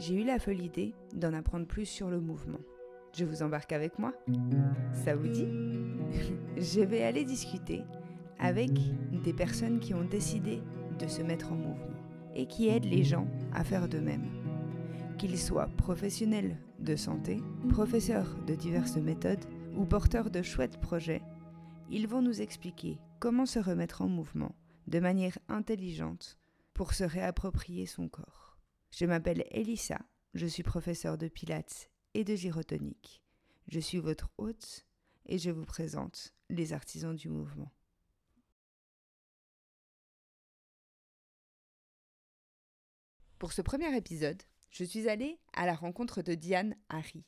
j'ai eu la folle idée d'en apprendre plus sur le mouvement. Je vous embarque avec moi Ça vous dit? Je vais aller discuter avec des personnes qui ont décidé de se mettre en mouvement et qui aident les gens à faire de même. Qu'ils soient professionnels de santé, professeurs de diverses méthodes ou porteurs de chouettes projets, ils vont nous expliquer comment se remettre en mouvement de manière intelligente pour se réapproprier son corps. Je m'appelle Elissa, je suis professeure de pilates et de gyrotonique. Je suis votre hôte et je vous présente les artisans du mouvement. Pour ce premier épisode, je suis allée à la rencontre de Diane Harry,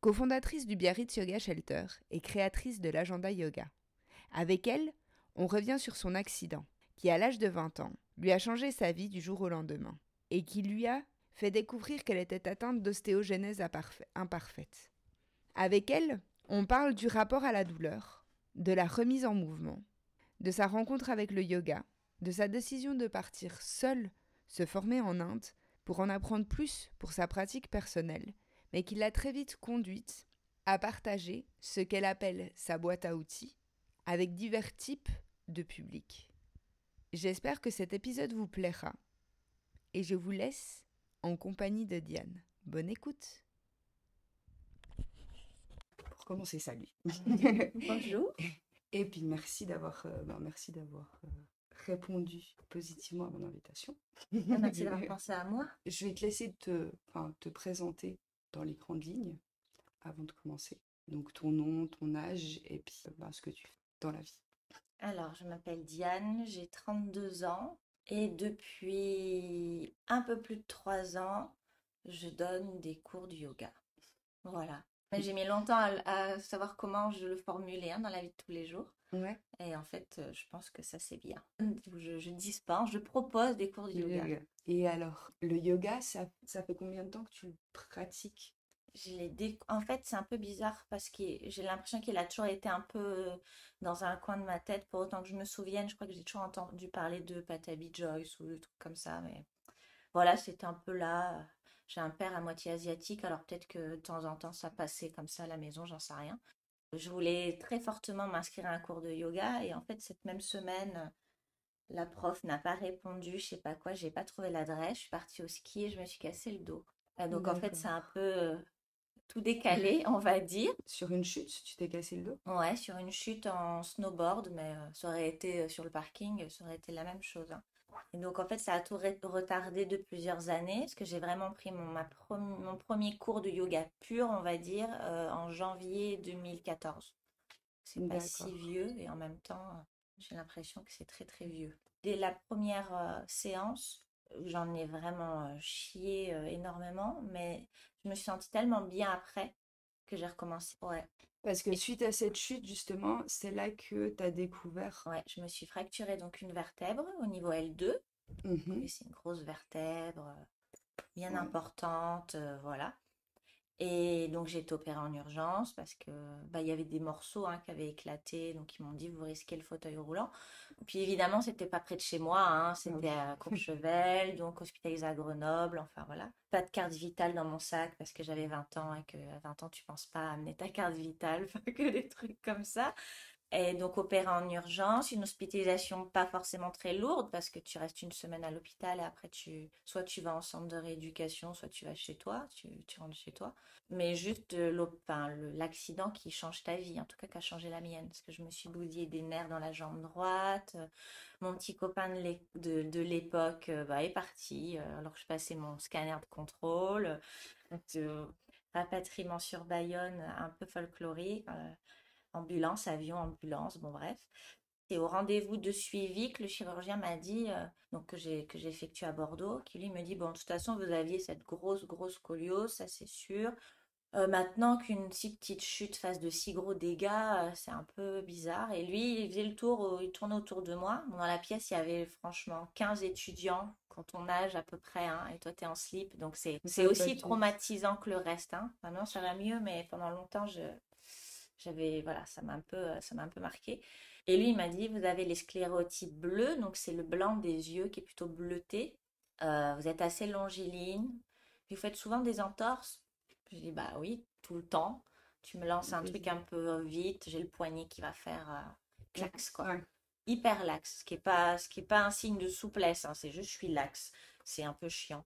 cofondatrice du Biarritz Yoga Shelter et créatrice de l'agenda yoga. Avec elle, on revient sur son accident, qui à l'âge de 20 ans, lui a changé sa vie du jour au lendemain, et qui lui a fait découvrir qu'elle était atteinte d'ostéogenèse imparfaite. Avec elle, on parle du rapport à la douleur, de la remise en mouvement, de sa rencontre avec le yoga, de sa décision de partir seule se former en Inde pour en apprendre plus pour sa pratique personnelle, mais qui l'a très vite conduite à partager ce qu'elle appelle sa boîte à outils avec divers types de publics. J'espère que cet épisode vous plaira et je vous laisse en compagnie de Diane. Bonne écoute. Pour commencer, salut. Bonjour. Et puis merci d'avoir euh, ben, merci d'avoir euh, répondu positivement à mon invitation. Merci d'avoir pensé à moi. Je vais te laisser te, te présenter dans les grandes lignes avant de commencer. Donc ton nom, ton âge et puis ben, ce que tu fais dans la vie. Alors, je m'appelle Diane, j'ai 32 ans et depuis un peu plus de 3 ans, je donne des cours de yoga. Voilà. J'ai mis longtemps à, savoir comment je le formulais hein, dans la vie de tous les jours. Ouais. Et en fait, je pense que ça c'est bien. Je, je dispense, je propose des cours de yoga. Et alors, le yoga, ça, ça fait combien de temps que tu le pratiques? En fait, c'est un peu bizarre parce que j'ai l'impression qu'il a toujours été un peu euh, dans un coin de ma tête. Pour autant que je me souvienne, je crois que j'ai toujours entendu parler de Patabi Joyce ou des trucs comme ça. Mais voilà, c'était un peu là. J'ai un père à moitié asiatique, alors peut-être que de temps en temps ça passait comme ça à la maison, j'en sais rien. Je voulais très fortement m'inscrire à un cours de yoga et en fait, cette même semaine, la prof n'a pas répondu, je sais pas quoi, j'ai pas trouvé l'adresse, je suis partie au ski et je me suis cassé le dos. donc en fait, c'est un peu euh, tout décalé, on va dire. Sur une chute, tu t'es cassé le dos? Ouais, sur une chute en snowboard, mais euh, ça aurait été euh, sur le parking, ça aurait été la même chose. Hein. Et donc en fait, ça a tout retardé de plusieurs années, parce que j'ai vraiment pris mon, ma mon premier cours de yoga pur, on va dire, euh, en janvier 2014. C'est pas si vieux, et en même temps, j'ai l'impression que c'est très très vieux. Dès la première séance, j'en ai vraiment chié énormément, mais je me suis sentie tellement bien après que j'ai recommencé. Ouais. Parce que suite à cette chute, justement, c'est là que tu as découvert. Ouais, je me suis fracturé donc une vertèbre au niveau L2. Mmh c'est une grosse vertèbre bien importante, voilà. Et donc j'ai été opérée en urgence parce que bah, il y avait des morceaux hein, qui avaient éclaté, donc ils m'ont dit vous risquez le fauteuil roulant. Puis évidemment c'était pas près de chez moi, hein, ah c'était à Courchevel, donc hospitalisé à Grenoble, enfin voilà. Pas de carte vitale dans mon sac parce que j'avais 20 ans et que à 20 ans tu penses pas à amener ta carte vitale, que des trucs comme ça. Et donc opérer en urgence, une hospitalisation pas forcément très lourde parce que tu restes une semaine à l'hôpital et après tu soit tu vas en centre de rééducation, soit tu vas chez toi, tu, rentres chez toi. Mais juste l'accident qui change ta vie, en tout cas qui a changé la mienne, parce que je me suis bousillé des nerfs dans la jambe droite. Mon petit copain de, l'époque bah, est parti alors que je passais mon scanner de contrôle. rapatriement sur Bayonne, un peu folklorique ambulance, avion, ambulance, bon bref. C'est au rendez-vous de suivi que le chirurgien m'a dit, euh, donc que j'ai que j'ai effectué à Bordeaux, qui lui me dit bon de toute façon vous aviez cette grosse grosse scoliose, ça c'est sûr. Euh, maintenant qu'une si petite chute fasse de si gros dégâts, euh, c'est un peu bizarre. Et lui, il faisait le tour, il tournait autour de moi. dans la pièce, il y avait franchement 15 étudiants quand on nage à peu près, hein, et toi, tu es en slip. Donc, c'est aussi traumatisant que le reste. Hein. Maintenant, ça va mieux, mais pendant longtemps, je, j'avais, voilà, ça m'a un peu, ça m'a un peu marqué. Et lui, il m'a dit, vous avez les sclérotypes bleus, donc c'est le blanc des yeux qui est plutôt bleuté. Euh, vous êtes assez longiligne, Vous faites souvent des entorses Je dis Bah oui, tout le temps. Tu me lances un truc un peu vite, j'ai le poignet qui va faire euh, clax, quoi. Hyper lax, ce qui n'est pas, ce qui est pas un signe de souplesse, hein, c'est juste je suis lax. C'est un peu chiant.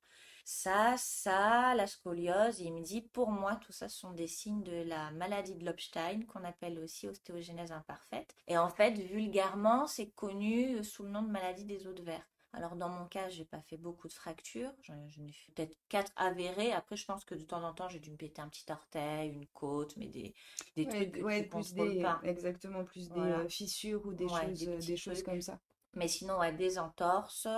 Ça, ça, la scoliose, il me dit, pour moi, tout ça sont des signes de la maladie de Lobstein, qu'on appelle aussi ostéogenèse imparfaite. Et en fait, vulgairement, c'est connu sous le nom de maladie des os de verre. Alors dans mon cas, j'ai pas fait beaucoup de fractures, j'en ai fait peut-être quatre avérées. Après, je pense que de temps en temps, j'ai dû me péter un petit orteil, une côte, mais des, des trucs ouais, plus des, pas. Exactement, plus des euh, fissures ou des choses, des, des choses comme ça. Mais sinon, ouais, des entorses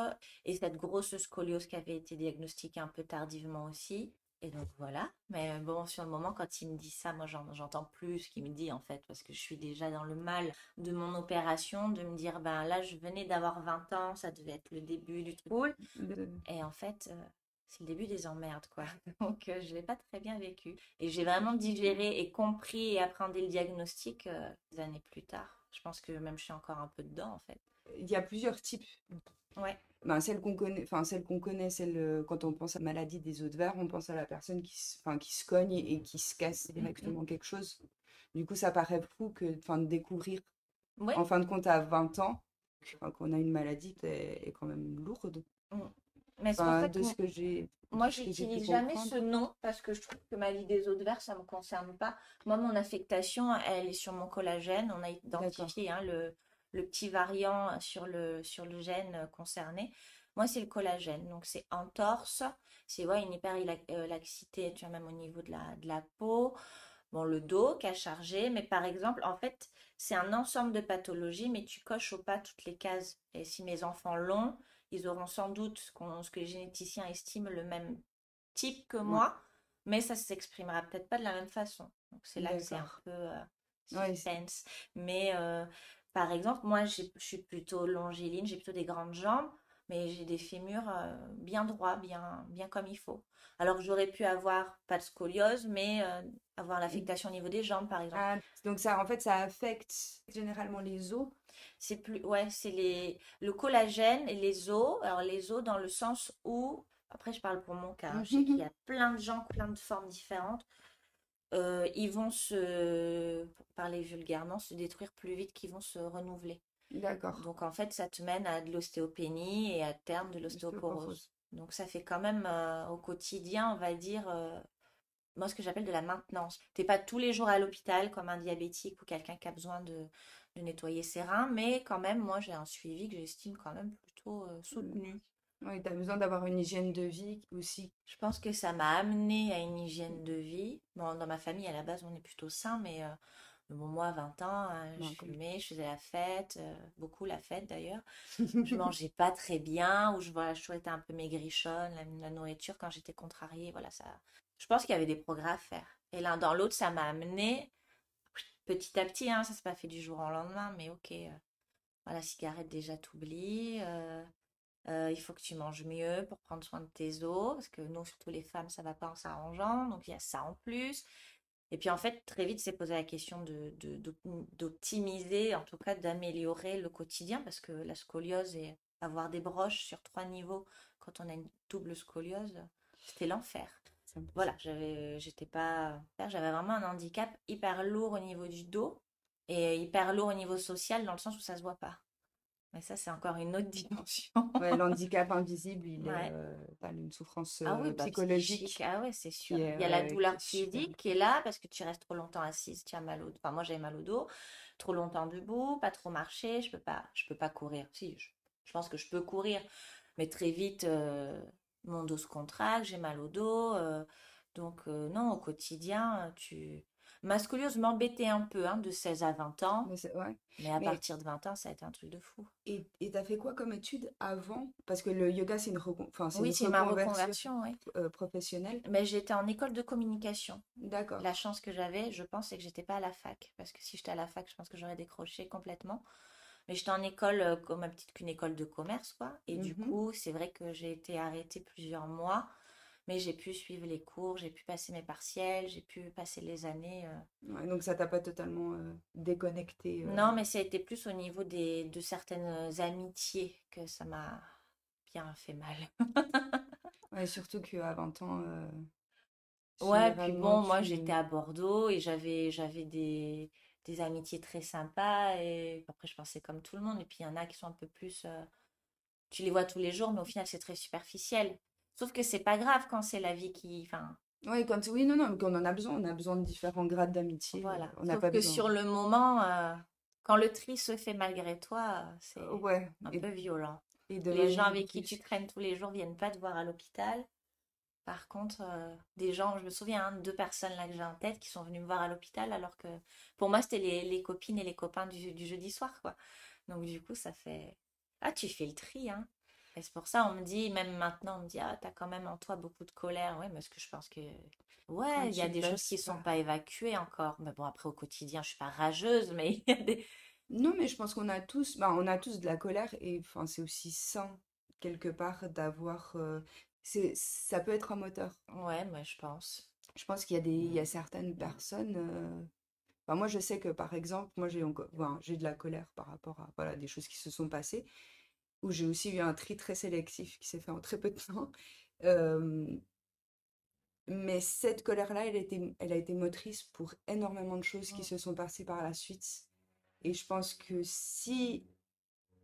et cette grosse scoliose qui avait été diagnostiquée un peu tardivement aussi. Et donc voilà. Mais bon, sur le moment, quand il me dit ça, moi j'entends plus ce qu'il me dit en fait, parce que je suis déjà dans le mal de mon opération, de me dire, ben là, je venais d'avoir 20 ans, ça devait être le début du truc cool. Et en fait, euh, c'est le début des emmerdes, quoi. Donc euh, je l'ai pas très bien vécu. Et j'ai vraiment digéré et compris et appréhendé le diagnostic euh, des années plus tard. Je pense que même je suis encore un peu dedans en fait il y a plusieurs types. Ouais. Ben, celle qu'on connaît, enfin celle qu'on connaît, celle euh, quand on pense à maladie des os de verre, on pense à la personne qui, enfin qui se cogne et, qui se casse directement quelque chose. Du coup, ça paraît fou que, enfin, de découvrir, en fin de compte, à 20 ans, qu'on a une maladie est, quand même lourde. Mmh. Mais enfin, de ce que j'ai. Moi, j'utilise jamais ce nom parce que je trouve que maladie des os de verre, ça me concerne pas. Moi, mon affectation, elle est sur mon collagène. On a identifié hein, le le petit variant sur le, sur le gène concerné. Moi, c'est le collagène. Donc, c'est entorse, c'est ouais, une hyperlaxité, tu vois, même au niveau de la, de la peau. Bon, le dos qui a chargé, mais par exemple, en fait, c'est un ensemble de pathologies, mais tu coches au pas toutes les cases. Et si mes enfants l'ont, ils auront sans doute ce, ce, que les généticiens estiment le même type que moi, mais ça s'exprimera peut-être pas de la même façon. Donc, c'est là que c'est un peu euh, Mais euh, par exemple, moi, je suis plutôt longiligne, j'ai plutôt des grandes jambes, mais j'ai des fémurs euh, bien droits, bien, bien comme il faut. Alors j'aurais pu avoir pas de scoliose, mais euh, avoir l'affectation au niveau des jambes, par exemple. Ah, donc ça, en fait, ça affecte généralement les os? C'est plus, ouais, c'est les, le collagène et les os. Alors les os dans le sens où, après je parle pour mon cas, hein, il y a plein de gens, plein de formes différentes. Euh, ils vont se, pour parler vulgairement, se détruire plus vite qu'ils vont se renouveler. D'accord. Donc en fait, ça te mène à de l'ostéopénie et à terme de l'ostéoporose. Donc ça fait quand même euh, au quotidien, on va dire, euh, moi ce que j'appelle de la maintenance. T'es pas tous les jours à l'hôpital comme un diabétique ou quelqu'un qui a besoin de, de, nettoyer ses reins, mais quand même, moi j'ai un suivi que j'estime quand même plutôt soutenu. Oui, tu as besoin d'avoir une hygiène de vie aussi. Je pense que ça m'a amené à une hygiène de vie. Bon, dans ma famille, à la base, on est plutôt sain, mais euh, bon, moi, 20 ans, hein, je fumais, je faisais la fête, euh, beaucoup la fête d'ailleurs. je mangeais pas très bien, ou je, voilà, je un peu maigrichonne, la, nourriture, quand j'étais contrariée, voilà, ça. Je pense qu'il y avait des progrès à faire. Et l'un dans l'autre, ça m'a amené petit à petit, hein, ça s'est pas fait du jour au lendemain, mais ok. Euh, voilà, cigarette déjà t'oublie. Euh, il faut que tu manges mieux pour prendre soin de tes os, parce que nous, surtout les femmes, ça va pas en s'arrangeant, donc il y a ça en plus. Et puis en fait, très vite, c'est poser la question de, d'optimiser, en tout cas d'améliorer le quotidien, parce que la scoliose et avoir des broches sur trois niveaux quand on a une double scoliose, c'était l'enfer. Voilà, j'avais, j'étais pas, j'avais vraiment un handicap hyper lourd au niveau du dos et hyper lourd au niveau social dans le sens où ça se voit pas. Mais ça, c'est encore une autre dimension. ouais, l'handicap invisible, il est euh, une souffrance ah oui, euh, bah, psychologique. Ah ouais, c'est sûr. il y a la douleur physique qui est là parce que tu restes trop longtemps assise, tu as mal au dos. Enfin, moi, j'avais mal au dos. Trop longtemps debout, pas trop marcher, je peux pas, je peux pas courir. Si, je, pense que je peux courir, mais très vite, euh, mon dos se contracte, j'ai mal au dos. donc, non, au quotidien, tu Ma scoliose m'embêtait un peu, hein, de 16 à 20 ans. Mais, à partir de 20 ans, ça a été un truc de fou. Et tu as fait quoi comme étude avant? Parce que le yoga, c'est une, enfin, oui, c'est ma reconversion euh, professionnelle. Mais j'étais en école de communication. D'accord. La chance que j'avais, je pense, c'est que j'étais pas à la fac. Parce que si j'étais à la fac, je pense que j'aurais décroché complètement. Mais j'étais en école, euh, comme ma petite qu'une école de commerce, quoi. Et du mmh coup, c'est vrai que j'ai été arrêtée plusieurs mois mais j'ai pu suivre les cours, j'ai pu passer mes partiels, j'ai pu passer les années. Euh. donc ça t'a pas totalement euh, déconnecté euh. Non, mais ça a été plus au niveau des, de certaines amitiés que ça m'a bien fait mal. Ouais, surtout qu'à 20 ans, Ouais, puis bon, moi j'étais à Bordeaux et j'avais j'avais des, des amitiés très sympas et après je pensais comme tout le monde et puis il y en a qui sont un peu plus tu les vois tous les jours mais au final c'est très superficiel. Sauf que c'est pas grave quand c'est la vie qui enfin Ouais, quand... Oui, non, non, mais quand on en a besoin, on a besoin de différents grades d'amitié. euh, voilà. On n'a Sauf pas que besoin. sur le moment euh, quand le tri se fait malgré toi, euh, c'est Ouais, un et, peu violent. et de Les gens avec qui tu traînes tous les jours viennent pas te voir à l'hôpital. Par contre, euh, des gens, je me souviens, hein, de deux personnes là que j'ai en tête qui sont venues me voir à l'hôpital alors que pour moi, c'était les, les copines et les copains du, du jeudi soir, quoi. Donc du coup, ça fait... Ah, tu fais le tri, hein. Et c'est pour ça, on me dit, même maintenant, on me dit, ah, t'as quand même en toi beaucoup de colère. Oui, parce que je pense que, ouais, il y a des choses laisses qui sont pas. évacuées encore. Mais bon, après, au quotidien, je suis pas rageuse, mais il y a des... Non, mais je pense qu'on a tous, bah, on a tous de la colère et enfin, c'est aussi sain, quelque part, d'avoir. euh, c'est, ça peut être un moteur. Ouais, moi, je pense. Je pense qu'il y a des, il y a certaines personnes. euh, enfin, moi, je sais que, par exemple, moi, j'ai encore, enfin, j'ai de la colère par rapport à voilà, des choses qui se sont passées, où j'ai aussi eu un tri très sélectif qui s'est fait en très peu de temps. Euh, mais cette colère-là, elle a été, elle a été motrice pour énormément de choses qui Mm. se sont passées par la suite. Et je pense que si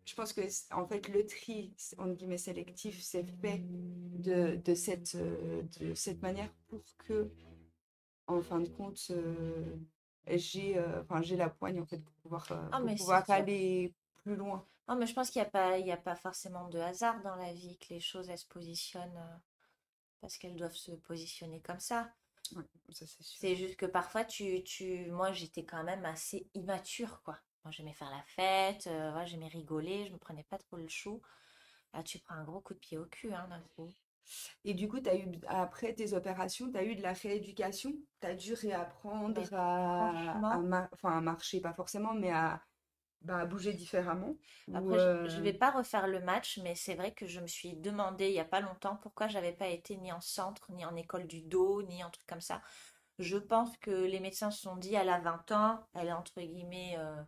je pense que en fait le tri entre guillemets sélectif c'est fait de, de cette de cette manière pour que en fin de compte euh, j'ai euh, j'ai la poigne en fait pour pouvoir Ah, pour pouvoir aller plus loin Non, mais je pense qu'il n'y a pas, il y a pas forcément de hasard dans la vie, que les choses, elles se positionnent euh, parce qu'elles doivent se positionner comme ça. ouais, ça c'est sûr C'est juste que parfois, tu, tu... moi, j'étais quand même assez immature, quoi. Moi, j'aimais faire la fête, euh, ouais, j'aimais rigoler, je me prenais pas trop le chou. Là, tu prends un gros coup de pied au cul, hein, d'un coup. et du coup t'as eu après tes opérations t'as eu de la rééducation? T'as dû réapprendre mar- à marcher pas forcément mais à, bah, à bouger différemment après, je, je euh, vais pas refaire le match, mais c'est vrai que je me suis demandé il y a pas longtemps pourquoi j'avais pas été ni en centre, ni en école du dos, ni en truc comme ça. Je pense que les médecins se sont dit, elle a 20 ans, elle est entre guillemets euh,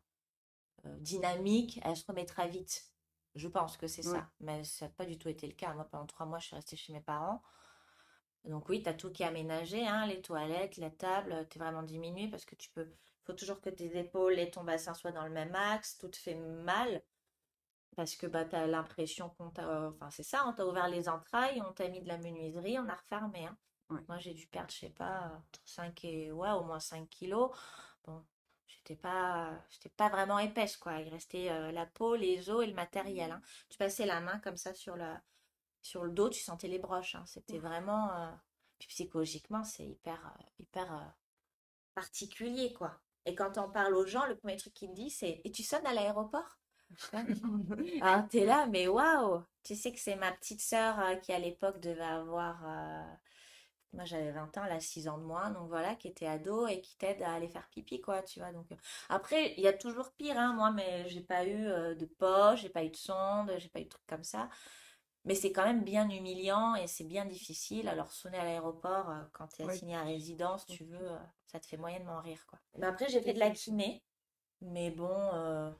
euh, dynamique, elle se remettra vite. Je pense que c'est ouais ça, mais ça n'a pas du tout été le cas. Moi, pendant trois mois, je suis restée chez mes parents. Donc oui, tu as tout qui est aménagé, hein, les toilettes, la table, tu es vraiment diminué parce que tu peux... faut toujours que tes épaules et ton bassin soient dans le même axe, tout te fait mal parce que bah, tu as l'impression qu'on t'a... Enfin, c'est ça, on t'a ouvert les entrailles, on t'a mis de la menuiserie, on a refermé. hein. ouais Moi, j'ai dû perdre, je sais pas, entre 5 et... Ouais, au moins 5 kilos. Bon, j'étais pas... j'étais pas vraiment épaisse, quoi. Il restait euh, la peau, les os et le matériel. hein. Tu passais la main comme ça sur la... sur le dos, tu sentais les broches. hein. C'était vraiment... euh, Puis psychologiquement, c'est hyper, euh, hyper euh, particulier, quoi. Et quand on parle aux gens, le premier truc qu'ils disent, c'est Et tu sonnes à l'aéroport? Ouais. Ah, t'es là, mais waouh! Tu sais que c'est ma petite sœur euh, qui, à l'époque, devait avoir. euh, Moi, j'avais 20 ans, elle a 6 ans de moins, donc voilà, qui était ado et qui t'aide à aller faire pipi, quoi, tu vois. Donc, euh, après, il y a toujours pire, hein, moi, mais j'ai pas eu euh, de poche, j'ai pas eu de sonde, j'ai pas eu de trucs comme ça. Mais c'est quand même bien humiliant et c'est bien difficile. Alors, sonner à l'aéroport, quand tu es assigné à résidence, tu veux, ça te fait moyennement rire, quoi. Mais après, j'ai fait de la kiné, mais bon, euh,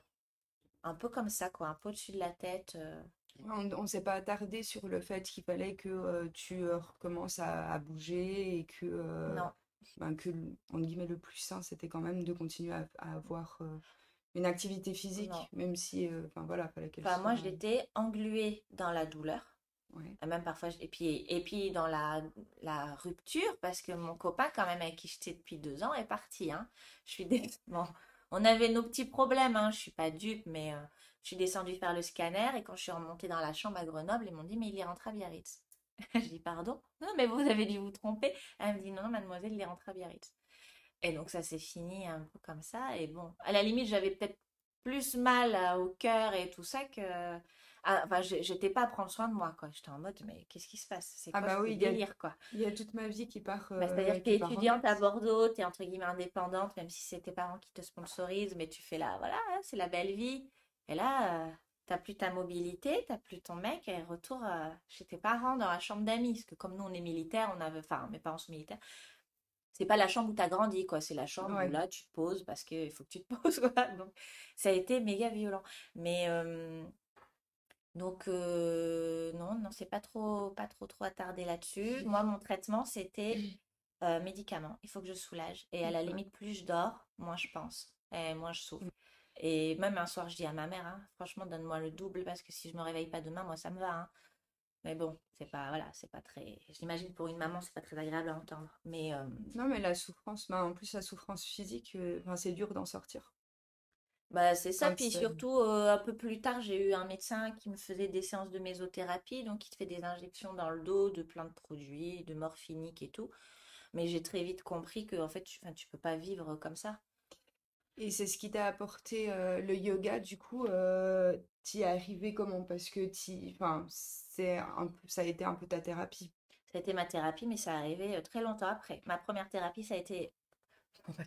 un peu comme ça, quoi, un peu au-dessus de la tête. euh. On ne s'est pas attardé sur le fait qu'il fallait que euh, tu recommences à, à bouger et que, Non, ben, que entre guillemets, le plus sain, c'était quand même de continuer à, à avoir une activité physique, non. même si, enfin voilà, fallait qu'elle Enfin, moi, soit... j'étais engluée dans la douleur. Ouais, Et même parfois, je- et puis, et puis dans la, la rupture, parce que mon copain, quand même, avec qui j'étais depuis deux ans, est parti. Hein. Je suis bon, on avait nos petits problèmes, hein. Je suis pas dupe, mais euh, je suis descendue faire le scanner et quand je suis remontée dans la chambre à Grenoble, ils m'ont dit, mais il est rentré à Biarritz. Je dis, pardon? Non, mais vous avez dû vous tromper. Elle me dit, non, non, mademoiselle, il est rentré à Biarritz. Et donc ça s'est fini un peu comme ça. Et bon, à la limite, j'avais peut-être plus mal au cœur et tout ça que... ah, enfin, j'étais pas à prendre soin de moi, quoi. J'étais en mode, mais qu'est-ce qui se passe? C'est Ah quoi bah ce oui, il y a, délire, quoi? il y a toute ma vie qui part, Bah, euh, c'est-à-dire que tu qui es part en étudiante à. Bordeaux, tu es entre guillemets indépendante, même si c'est tes parents qui te sponsorisent, mais tu fais là, voilà, hein, c'est la belle vie. Et là, euh, t'as plus ta mobilité, t'as plus ton mec, et retour euh, chez tes parents dans la chambre d'amis. Parce que comme nous, on est militaires, on avait, enfin, mes parents sont militaires, c'est pas la chambre où t'as grandi, quoi. C'est la chambre où là, tu te poses parce qu'il faut que tu te poses, quoi. Donc, ça a été méga violent. Mais, euh, Donc, euh, non, non, c'est pas trop, pas trop, trop attardé là-dessus. là-dessus. Moi, mon traitement, c'était euh, médicaments. Il faut que je soulage. Et à la limite, plus je dors, moins je pense. Et moins je souffre. Et même un soir, je dis à ma mère, hein, franchement, donne-moi le double parce que si je me réveille pas demain, moi, ça me va. hein. Mais bon, c'est pas, voilà, c'est pas très. J'imagine pour une maman, c'est pas très agréable à entendre. Mais euh, Non, mais la souffrance, bah, en plus, la souffrance physique, euh, c'est dur d'en sortir. Bah, c'est ça. Puis c'est- surtout, euh, un peu plus tard, j'ai eu un médecin qui me faisait des séances de mésothérapie. Donc, il te fait des injections dans le dos de plein de produits, de morphinique et tout. Mais j'ai très vite compris que, en fait, tu, enfin, tu peux pas vivre comme ça. Et c'est ce qui t'a apporté euh, le yoga, du coup, euh, t'y es arrivé comment? Parce que t'y, enfin, c'est un peu, ça a été un peu ta thérapie. Ça a été ma thérapie, mais ça arrivait euh, très longtemps après. Ma première thérapie, ça a été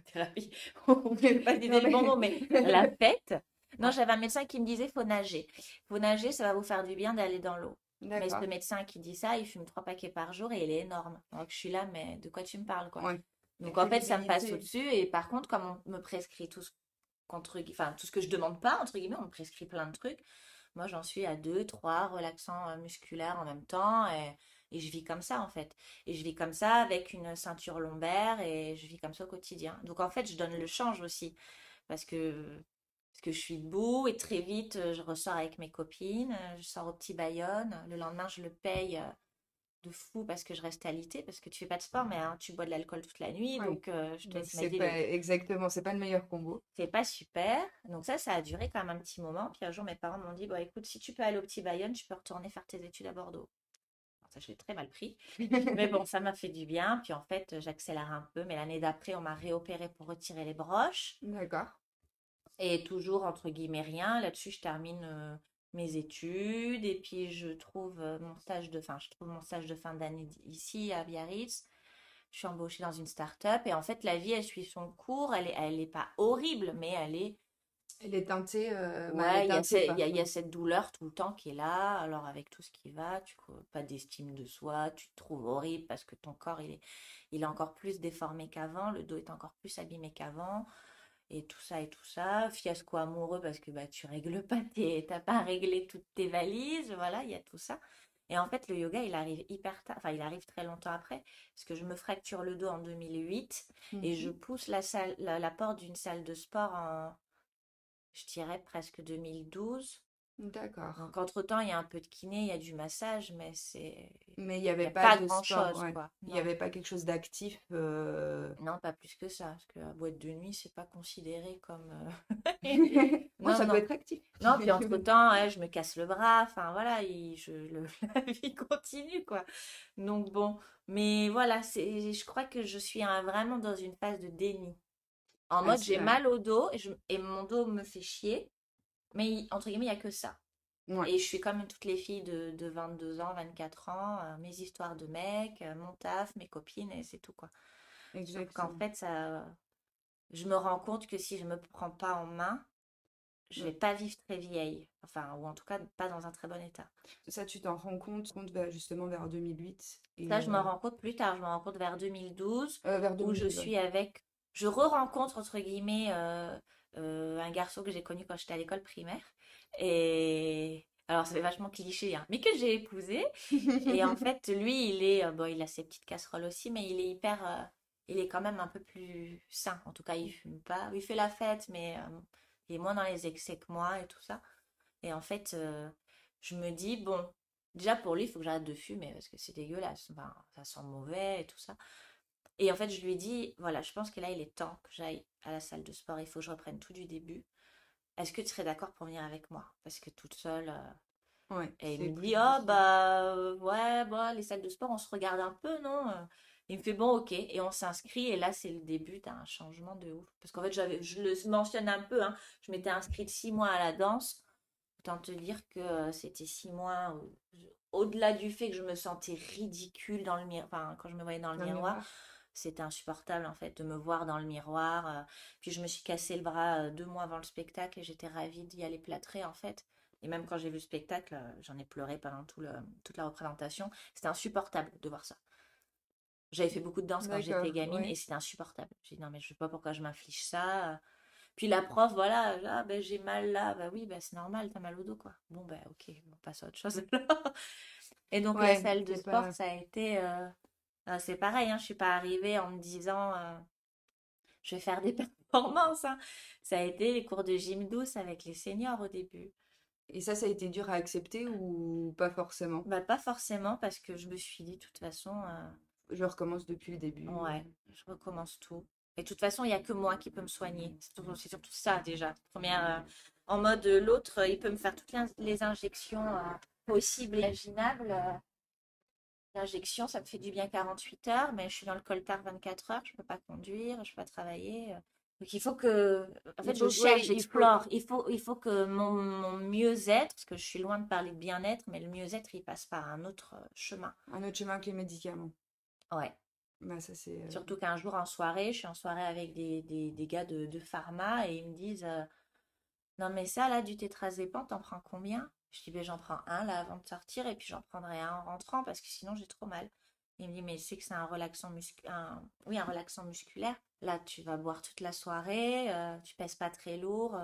thérapie, on ne pas dire Non, le bon mais- mot, mais la fête. Non, j'avais un médecin qui me disait, faut nager. Faut nager, ça va vous faire du bien d'aller dans l'eau. Mais ce médecin qui dit ça, il fume trois paquets par jour et il est énorme. Donc je suis là, mais de quoi tu me parles, quoi? Ouais. Donc en fait, ça me passe au-dessus. Et par contre, comme on me prescrit tout ce enfin, tout ce que je demande pas, entre guillemets, on me prescrit plein de trucs. Moi, j'en suis à deux, trois relaxants euh, musculaires en même temps. Et, et je vis comme ça, en fait. Et je vis comme ça avec une ceinture lombaire et je vis comme ça au quotidien. Donc en fait, je donne le change aussi. Parce que, parce que je suis debout et très vite, euh, je ressors avec mes copines. euh, Je sors au petit Bayonne. Le lendemain, je le paye. euh, de fou parce que je reste alité, parce que tu fais pas de sport, mais hein, tu bois de l'alcool toute la nuit, Ouais. donc euh, je te laisse c'est pas exactement, c'est pas le meilleur combo. c'est pas super. Donc ça, ça a duré quand même un petit moment. Puis un jour, mes parents m'ont dit, bon, écoute, si tu peux aller au petit Bayonne, tu peux retourner faire tes études à Bordeaux. Ça, je l'ai très mal pris. Mais bon, ça m'a fait du bien. Puis en fait, j'accélère un peu. Mais l'année d'après, on m'a réopéré pour retirer les broches. D'accord. Et toujours, entre guillemets, rien. Là-dessus, je termine euh, mes études. Et puis, je trouve euh, mon stage de, enfin, je trouve mon stage de fin d'année ici à Biarritz. Je suis embauchée dans une start-up. Et en fait, la vie, elle suit son cours. Elle est, elle est pas horrible, mais elle est Elle est teintée, euh, Ouais, il y y a, il y a cette douleur tout le temps qui est là. Alors, avec tout ce qui va, tu n'as pas d'estime de soi, tu te trouves horrible parce que ton corps, il est, il est encore plus déformé qu'avant, le dos est encore plus abîmé qu'avant, et tout ça et tout ça. Fiasco amoureux parce que bah, tu règles pas t'as pas réglé toutes tes valises, voilà, il y a tout ça. Et en fait, le yoga, il arrive hyper tard, enfin, il arrive très longtemps après, parce que je me fracture le dos en 2008 et je Mhm. pousse la salle, la, la porte d'une salle de sport en, je dirais presque 2012. D'accord. Donc, entre-temps, il y a un peu de kiné, il y a du massage, mais c'est... Mais il n'y avait pas pas de sport, grand-chose, ouais. quoi. Il n'y avait pas quelque chose d'actif. euh, Non, pas plus que ça, parce que la boîte de nuit, c'est pas considéré comme... euh, Non, ça non. peut être actif. Non, puis entre-temps, ouais, je me casse le bras, enfin voilà, il- je, le- la vie continue, quoi. Donc bon, mais voilà, c'est, je crois que je suis un- vraiment dans une phase de déni. En mode, j'ai mal au dos et, je- et mon dos me fait chier, mais entre guillemets, il n'y a que ça. Ouais. Et je suis comme toutes les filles de, de 22 ans, 24 ans, euh, mes histoires de mecs, euh, mon taf, mes copines, et c'est tout, quoi. Sauf qu'en Exactement. fait, ça, je me rends compte que si je me prends pas en main, je vais pas vivre très vieille. Enfin, ou en tout cas, pas dans un très bon état. Ça, tu t'en rends compte, compte vers- justement vers 2008. Et, Ça, je me euh, rends compte plus tard. Je me rends compte vers 2012, euh, vers où je 2012, ouais. suis avec. Je re-rencontre, entre guillemets, euh, euh, un garçon que j'ai connu quand j'étais à l'école primaire. Et. Alors, ça fait vachement cliché, hein, mais que j'ai épousé. Et en fait, lui, il est, euh, bon, il a ses petites casseroles aussi, mais il est hyper, euh, il est quand même un peu plus sain. En tout cas, il fume pas. Il fait la fête, mais il est moins dans les excès que moi et tout ça. Et en fait, je me dis, bon, déjà pour lui, il faut que j'arrête de fumer parce que c'est dégueulasse. Enfin, ça sent mauvais et tout ça. Et en fait, je lui ai dit, voilà, je pense que là, il est temps que j'aille à la salle de sport. Il faut que je reprenne tout du début. Est-ce que tu serais d'accord pour venir avec moi? Parce que toute seule. euh, Ouais, et il me dit, oh bah euh, ouais, bah, les salles de sport, on se regarde un peu, non? Il me fait, bon, ok. Et on s'inscrit. Et là, c'est le début d'un changement de ouf. Parce qu'en fait, j'avais, je le mentionne un peu, hein, je m'étais inscrite six mois à la danse. Autant te dire que euh, c'était six mois où au-delà du fait que je me sentais ridicule dans le miroir, enfin, quand je me voyais dans le Dans le miroir, miroir. C'était insupportable en fait de me voir dans le miroir. euh. Puis je me suis cassé le bras euh, deux mois avant le spectacle et j'étais ravie d'y aller plâtrer en fait. Et même quand j'ai vu le spectacle, euh, j'en ai pleuré pendant tout le, toute la représentation. C'était insupportable de voir ça. J'avais fait beaucoup de danse quand j'étais gamine et c'était insupportable. J'ai dit non mais je sais pas pourquoi je m'inflige ça. Puis la prof, voilà, ah, ben, j'ai mal là, bah oui, ben, c'est normal, t'as mal au dos, quoi. Bon, ben ok, on passe à autre chose. Et donc la salle de sport, ça a été... Euh, euh, c'est pareil, hein, je suis pas arrivée en me disant, euh, je vais faire des performances. Hein. Ça a été les cours de gym douce avec les seniors au début. Et ça, ça a été dur à accepter ou pas forcément? Bah, Pas forcément parce que je me suis dit, de toute façon... Je recommence depuis le début. Ouais, je recommence tout. Et de toute façon, il n'y a que moi qui peux me soigner. C'est surtout ça déjà. Première, en mode l'autre, il peut me faire toutes les injections possibles et imaginables. L'injection, ça me fait du bien 48 heures, mais je suis dans le coltard 24 heures, je ne peux pas conduire, je ne peux pas travailler. Donc il faut que, en fait, je cherche, j'explore. Il faut, il faut que mon, mieux-être, parce que je suis loin de parler de bien-être, mais le mieux-être, il passe par un autre chemin. Un autre chemin que les médicaments. Ouais. Bah, ça, c'est, euh, Surtout qu'un jour en soirée, je suis en soirée avec des, des, des gars de, de, pharma et ils me disent euh, Non, mais ça, là, du tétrazépam, t'en prends combien? Je dis ben, J'en prends un là avant de sortir et puis j'en prendrai un en rentrant parce que sinon j'ai trop mal. Il me dit Mais c'est que c'est un relaxant, muscu... un... Oui, un relaxant musculaire. Là, tu vas boire toute la soirée, euh, tu pèses pas très lourd,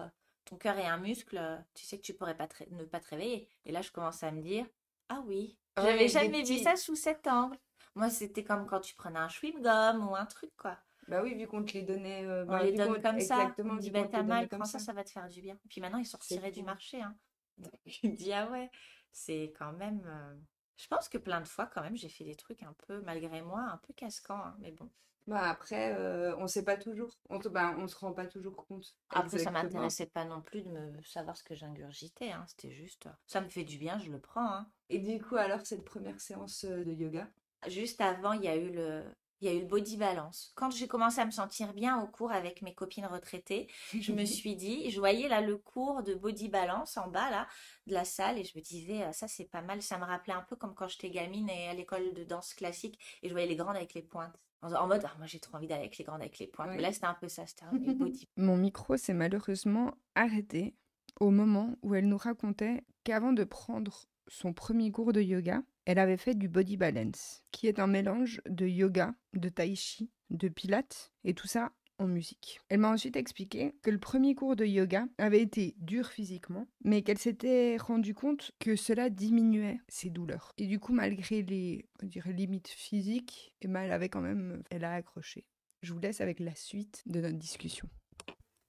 ton cœur est un muscle, tu sais que tu pourrais pas ne pas te réveiller. Et là, je commence à me dire Ah oui, j'avais jamais vu ça sous cet angle. Moi, c'était comme quand tu prenais un chewing-gum ou un truc, quoi. Bah oui, vu qu'on te les donnait. Euh, on bah, les donne comme ça. Exactement, on dit, bah, t'as mal, prends ça. ça, va te faire du bien. Puis maintenant, ils sortiraient du marché. Hein. Donc, il me dit, ah ouais, c'est quand même. Euh, je pense que plein de fois, quand même, j'ai fait des trucs un peu, malgré moi, un peu casquants, hein, mais bon. Bah après, euh, on sait pas toujours. On, te, bah, on se rend pas toujours compte. Après, ça m'intéressait pas non plus de me savoir ce que j'ingurgitais. Hein. C'était juste, ça me fait du bien, je le prends. Hein. Et du coup, alors, cette première séance de yoga, juste avant, il y a eu le, il y a eu le body balance. Quand j'ai commencé à me sentir bien au cours avec mes copines retraitées, je me suis dit, je voyais là le cours de body balance en bas là de la salle et je me disais ah, ça c'est pas mal, ça me rappelait un peu comme quand j'étais gamine et à l'école de danse classique et je voyais les grandes avec les pointes. En mode, ah, moi j'ai trop envie d'aller avec les grandes avec les pointes. Mais là c'était un peu ça, c'était un body. Mon micro s'est malheureusement arrêté au moment où elle nous racontait qu'avant de prendre son premier cours de yoga, elle avait fait du body balance, qui est un mélange de yoga, de tai chi, de pilates et tout ça en musique. Elle m'a ensuite expliqué que le premier cours de yoga avait été dur physiquement, mais qu'elle s'était rendue compte que cela diminuait ses douleurs. Et du coup, malgré les limites physiques, eh ben, elle avait quand même, elle a accroché. Je vous laisse avec la suite de notre discussion.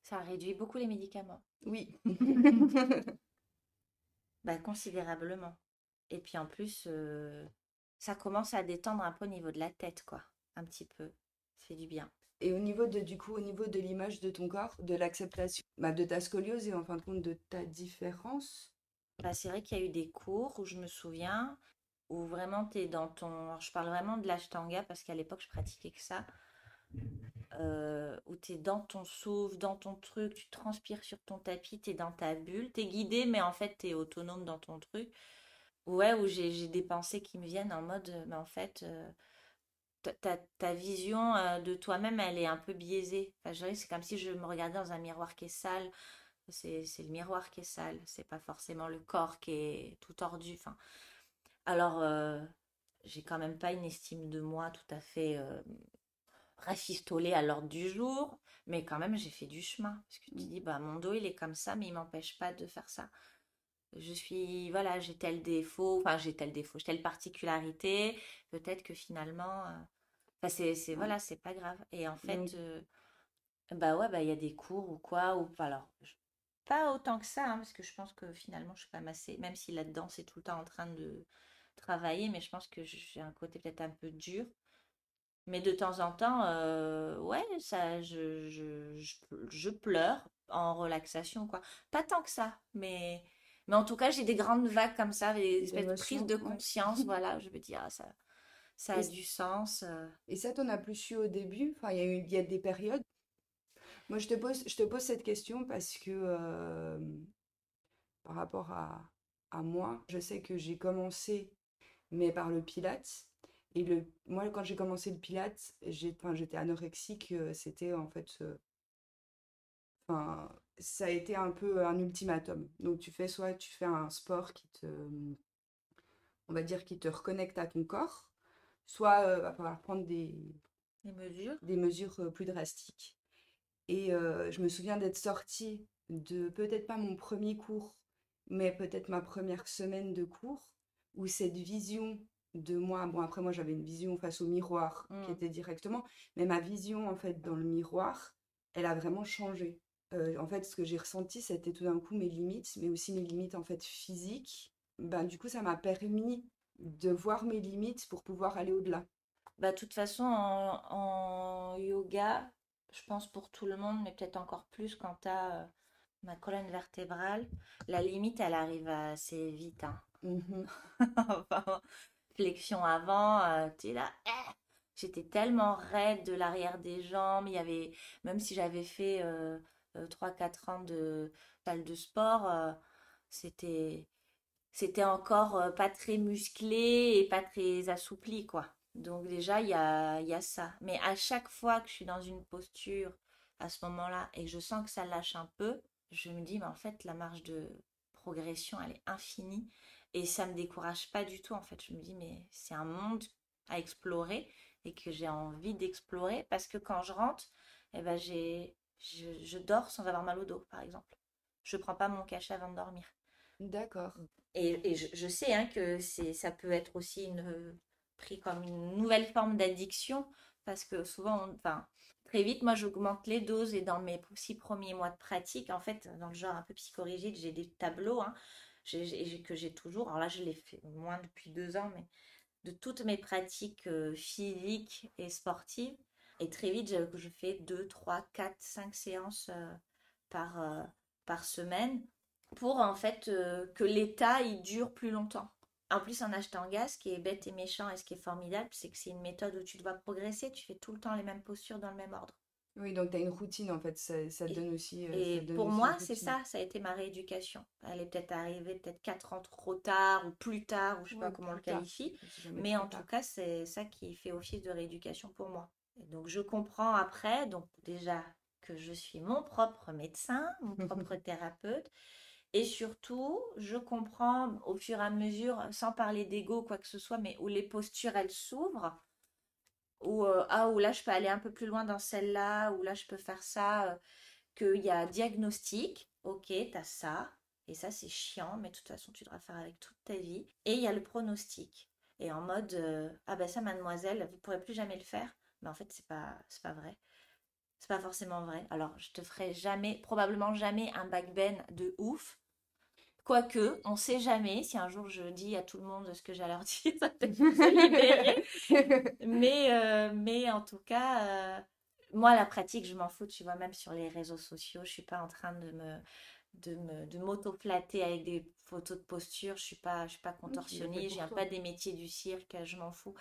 Ça réduit beaucoup les médicaments. Oui. bah, considérablement. Et puis en plus, euh, ça commence à détendre un peu au niveau de la tête, quoi. Un petit peu. Fait du bien. Et au niveau de, du coup, au niveau de l'image de ton corps, de l'acceptation bah, de ta scoliose et en fin de compte de ta différence? Bah, C'est vrai qu'il y a eu des cours où je me souviens, où vraiment tu es dans ton. je parle vraiment de l'ashtanga parce qu'à l'époque je pratiquais que ça. Euh, où tu es dans ton souffle, dans ton truc, tu transpires sur ton tapis, tu es dans ta bulle, tu es guidé, mais en fait tu es autonome dans ton truc. Ouais, où j'ai des pensées qui me viennent en mode, mais en fait, euh, ta, ta, vision euh, de toi-même, elle est un peu biaisée. Enfin, c'est comme si je me regardais dans un miroir qui est sale. C'est le miroir qui est sale, c'est pas forcément le corps qui est tout tordu. Enfin, alors, euh, j'ai quand même pas une estime de moi tout à fait rafistolée à l'ordre du jour, mais quand même, j'ai fait du chemin. Parce que tu mmh. dis, bah, mon dos, il est comme ça, mais il m'empêche pas de faire ça je suis, voilà, j'ai tel défaut, enfin j'ai tel défaut, j'ai telle particularité, peut-être que finalement, euh, enfin c'est, c'est, voilà, c'est pas grave. Et en fait, euh, bah ouais, bah il y a des cours ou quoi, ou alors, pas autant que ça, hein, parce que je pense que finalement je suis pas assez, même si là-dedans c'est tout le temps en train de travailler, mais je pense que j'ai un côté peut-être un peu dur. Mais de temps en temps, euh, ouais, ça, je, je, je, je pleure en relaxation, quoi. Pas tant que ça, mais mais en tout cas, j'ai des grandes vagues comme ça, des espèces de prises de conscience. voilà, je veux dire, ah, ça, ça a du sens. Euh. Et ça, t'en as plus su au début? Enfin, il y, a eu, y a des périodes? Moi, je te pose, je te pose cette question parce que euh, par rapport à, à moi, je sais que j'ai commencé, mais par le Pilates. Et le, moi, quand j'ai commencé le Pilates, j'étais anorexique. Euh, c'était en fait. Enfin, ça a été un peu un ultimatum. Donc tu fais soit tu fais un sport qui te, on va dire, qui te reconnecte à ton corps, soit il euh, va falloir prendre des, des mesures, des mesures euh, plus drastiques. Et euh, je me souviens d'être sortie de peut-être pas mon premier cours, mais peut-être ma première semaine de cours, où cette vision de moi, bon après moi j'avais une vision face au miroir qui Mm. était directement, mais ma vision en fait dans le miroir, elle a vraiment changé. Euh, en fait, ce que j'ai ressenti, c'était tout d'un coup mes limites, mais aussi mes limites en fait physiques. Ben, du coup, ça m'a permis de voir mes limites pour pouvoir aller au-delà. Bah, de toute façon, en, en yoga, je pense pour tout le monde, mais peut-être encore plus quand tu as ma colonne vertébrale, la limite, elle arrive assez vite. hein. Mhm. Enfin, flexion avant, tu es là. eh J'étais tellement raide de l'arrière des jambes. Il y avait, même si j'avais fait euh, euh, 3-4 ans de salle de sport, euh, c'était, c'était encore euh, pas très musclé et pas très assoupli, quoi. Donc déjà, il y a, y a ça. Mais à chaque fois que je suis dans une posture à ce moment-là et que je sens que ça lâche un peu, je me dis, mais en fait, la marge de progression, elle est infinie. Et ça me décourage pas du tout, en fait. Je me dis, mais c'est un monde à explorer et que j'ai envie d'explorer parce que quand je rentre, eh ben j'ai, je, je dors sans avoir mal au dos, par exemple. Je prends pas mon cachet avant de dormir. D'accord. Et, et je, je sais hein, que c'est, ça peut être aussi une, pris comme une nouvelle forme d'addiction parce que souvent, enfin, très vite, moi, j'augmente les doses et dans mes six premiers mois de pratique, en fait, dans le genre un peu psychorigide, j'ai des tableaux hein, j'ai- j'ai- que j'ai toujours. Alors là, je l'ai fait moins depuis deux ans, mais de toutes mes pratiques euh, physiques et sportives. Et très vite, je, fais deux, trois, quatre, cinq séances euh, par, euh, par semaine pour en fait euh, que l'état il dure plus longtemps. En plus, en Ashtanga, ce qui est bête et méchant et ce qui est formidable, c'est que c'est une méthode où tu dois progresser, tu fais tout le temps les mêmes postures dans le même ordre. Oui, donc tu as une routine en fait, ça, ça te Et, donne aussi, et donne pour aussi moi, c'est ça, ça a été ma rééducation. Elle est peut-être arrivée peut-être quatre ans trop tard ou plus tard, ou je sais pas comment on le qualifie. Mais en tout cas, c'est ça qui fait office de rééducation pour moi. Et donc, je comprends après, donc déjà que je suis mon propre médecin, mon propre thérapeute. Et surtout, je comprends au fur et à mesure, sans parler d'ego, quoi que ce soit, mais où les postures, elles s'ouvrent, où, euh, ah, où là, je peux aller un peu plus loin dans celle-là, où là, je peux faire ça, euh, qu'il y a diagnostic, ok, t'as ça, et ça, c'est chiant, mais de toute façon, tu devras faire avec toute ta vie. Et il y a le pronostic. Et en mode, euh, ah ben ça, mademoiselle, vous pourrez plus jamais le faire. Mais en fait, c'est pas, c'est pas vrai. C'est pas forcément vrai. Alors, je te ferai jamais, probablement jamais un backbend de ouf. Quoique, on sait jamais. Si un jour je dis à tout le monde ce que j'ai à leur dire, ça peut se libérer. Mais, euh, mais en tout cas, euh, moi, la pratique, je m'en fous. Tu vois, même sur les réseaux sociaux, je suis pas en train de me, de me, de m'auto-flatter avec des photos de posture. Je suis pas, je suis pas Oui, contorsionniste. Je viens pas des métiers du cirque. Je m'en fous.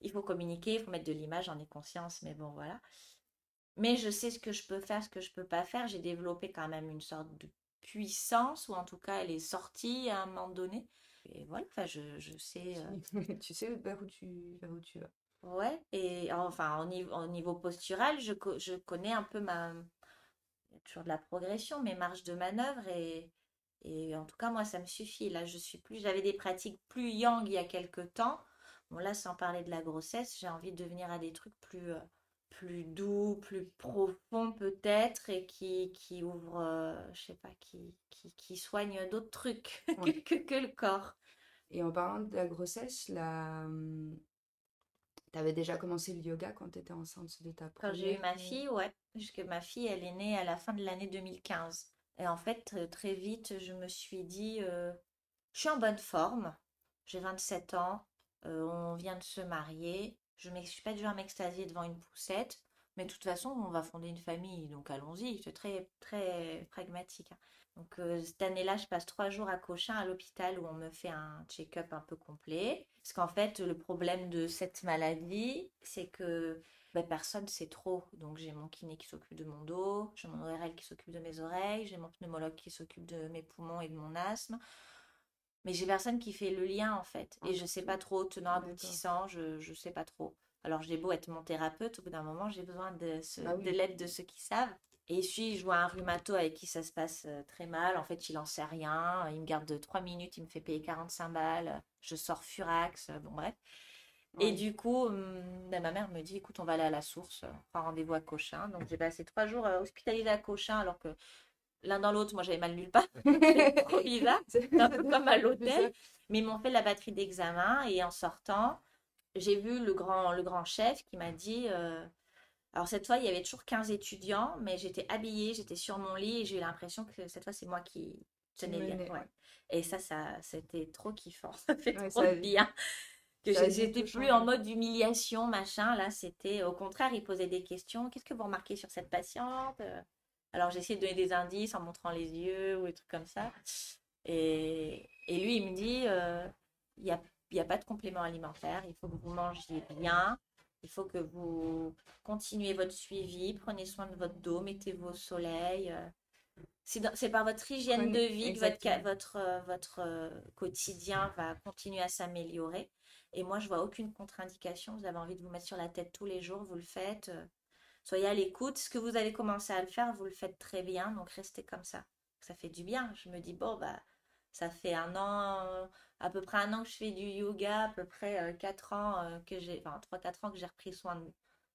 Il faut communiquer, il faut mettre de l'image, j'en ai conscience, mais bon, voilà. Mais je sais ce que je peux faire, ce que je peux pas faire. J'ai développé quand même une sorte de puissance, ou en tout cas, elle est sortie à un moment donné. Et voilà, enfin, je, je sais. euh, Tu sais vers où tu, vers où tu vas. Ouais, et enfin, au niveau, au niveau postural, je, co- je connais un peu ma. Il y a toujours de la progression, mes marges de manœuvre, et, et en tout cas, moi, ça me suffit. Là, je suis plus. J'avais des pratiques plus yang il y a quelques temps. Bon, là, sans parler de la grossesse, j'ai envie de venir à des trucs plus, euh, plus doux, plus profonds peut-être, et qui, qui ouvrent, euh, je sais pas, qui, qui, qui soignent d'autres trucs que, Ouais. que, que le corps. Et en parlant de la grossesse, la... tu avais déjà commencé le yoga quand tu étais enceinte de ta Quand j'ai eu première. ma fille, ouais, puisque ma fille, elle est née à la fin de l'année 2015. Et en fait, très vite, je me suis dit, euh, je suis en bonne forme, j'ai 27 ans, euh, on vient de se marier, je ne suis pas du genre à m'extasier devant une poussette, mais de toute façon, on va fonder une famille, donc allons-y, c'est très, très pragmatique. hein. Donc euh, cette année-là, je passe trois jours à Cochin, à l'hôpital, où on me fait un check-up un peu complet. Parce qu'en fait, le problème de cette maladie, c'est que ben, personne ne sait trop. Donc j'ai mon kiné qui s'occupe de mon dos, j'ai mon ORL qui s'occupe de mes oreilles, j'ai mon pneumologue qui s'occupe de mes poumons et de mon asthme. Mais j'ai personne qui fait le lien en fait. Et je sais pas trop, tenant aboutissant, je, je sais pas trop. Alors j'ai beau être mon thérapeute, au bout d'un moment, j'ai besoin de, ce- Ah oui. de l'aide de ceux qui savent. Et puis, je vois un rhumato avec qui ça se passe euh, très mal. En fait, il en sait rien. Il me garde 3 minutes, il me fait payer 45 balles. Je sors furax. euh, Bon, bref. Et du coup, hum, ben, ma mère me dit, écoute, on va aller à la source, on prend rendez-vous à Cochin. Donc j'ai passé trois jours euh, hospitalisée à Cochin, alors que l'un dans l'autre, moi j'avais mal nulle part. C'est trop bizarre. C'est un peu comme à l'hôtel. Mais ils m'ont fait la batterie d'examen et en sortant, j'ai vu le grand, le grand chef qui m'a dit, euh, alors cette fois, il y avait toujours 15 étudiants, mais j'étais habillée, j'étais sur mon lit et j'ai eu l'impression que cette fois, c'est moi qui tenais bien. Et ça, ça c'était trop kiffant. Ça fait trop bien. Que j'étais plus en mode humiliation, machin. Là, c'était au contraire, il posait des questions. Qu'est-ce que vous remarquez sur cette patiente Alors, j'ai essayé de donner des indices en montrant les yeux ou des trucs comme ça. Et, et lui, il me dit euh, il n'y a, y a pas de complément alimentaire, il faut que vous mangiez bien. Il faut que vous continuez votre suivi, prenez soin de votre dos, mettez-vous au soleil. Euh. C'est par votre hygiène de vie que votre, votre, euh, votre quotidien va continuer à s'améliorer. Et moi, je vois aucune contre-indication. Vous avez envie de vous mettre sur la tête tous les jours, vous le faites. Soyez à l'écoute. Ce que vous avez commencé à le faire, vous le faites très bien. Donc, restez comme ça. Ça fait du bien. Je me dis, bon, bah, ça fait un an, à peu près un an que je fais du yoga, à peu près euh, quatre ans euh, que j'ai, enfin, trois, quatre ans que j'ai repris soin de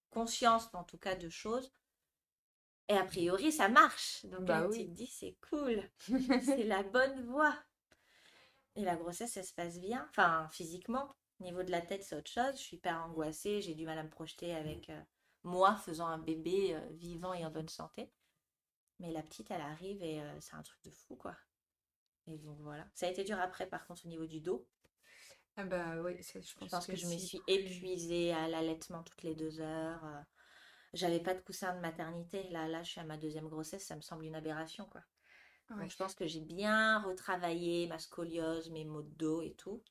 conscience, en tout cas, de choses. Et a priori, ça marche. Donc, bah, oui. tu te dis, c'est cool. c'est la bonne voie. Et la grossesse, elle se passe bien. Enfin, physiquement. Au niveau de la tête, c'est autre chose. Je suis hyper angoissée. J'ai du mal à me projeter avec euh, moi faisant un bébé euh, vivant et en bonne santé. Mais la petite, elle arrive et euh, c'est un truc de fou, quoi. Et donc voilà. Ça a été dur après, par contre, au niveau du dos. Ah bah oui, je pense, que, je me suis épuisée à l'allaitement toutes les deux heures. J'avais pas de coussin de maternité. Là, là, je suis à ma deuxième grossesse. Ça me semble une aberration, quoi. Donc, je pense que j'ai bien retravaillé ma scoliose, mes maux de dos et tout.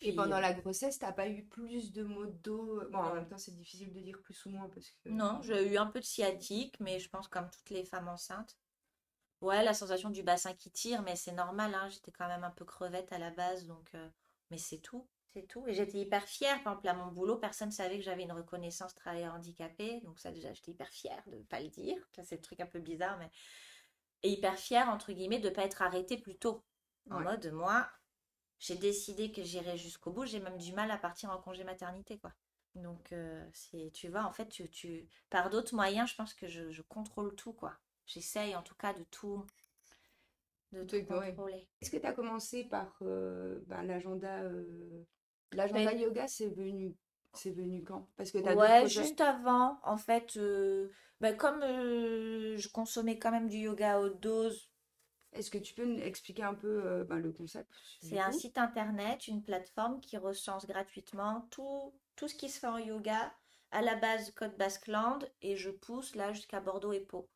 Et pendant euh, la grossesse, t'as pas eu plus de maux de dos Bon, en même temps, c'est difficile de dire plus ou moins parce que. Non, j'ai eu un peu de sciatique, mais je pense comme toutes les femmes enceintes. Ouais, la sensation du bassin qui tire, mais c'est normal, hein, j'étais quand même un peu crevette à la base, donc. Euh, mais c'est tout, c'est tout. Et j'étais hyper fière, par exemple, à mon boulot, personne ne savait que j'avais une reconnaissance travailleur handicapé, donc ça, déjà, j'étais hyper fière de ne pas le dire. Ça, c'est le truc un peu bizarre, mais. Et hyper fière, entre guillemets, de ne pas être arrêtée plus tôt. En mode, moi, j'ai décidé que j'irais jusqu'au bout. J'ai même du mal à partir en congé maternité, quoi. Donc, euh, c'est, tu vois, en fait, tu, tu par d'autres moyens, je pense que je, contrôle tout, quoi. J'essaye, en tout cas, de tout, de tout contrôler. Est-ce que tu as commencé par euh, ben, l'agenda euh, L'agenda yoga, c'est venu, c'est venu quand? Parce que as Ouais, juste avant, en fait, ben, comme je consommais quand même du yoga à haute dose, est-ce que tu peux nous expliquer un peu euh, ben, le concept C'est un site internet, une plateforme qui recense gratuitement tout, tout ce qui se fait en yoga, à la base Côte Basque-Land, et je pousse là jusqu'à Bordeaux et Pau.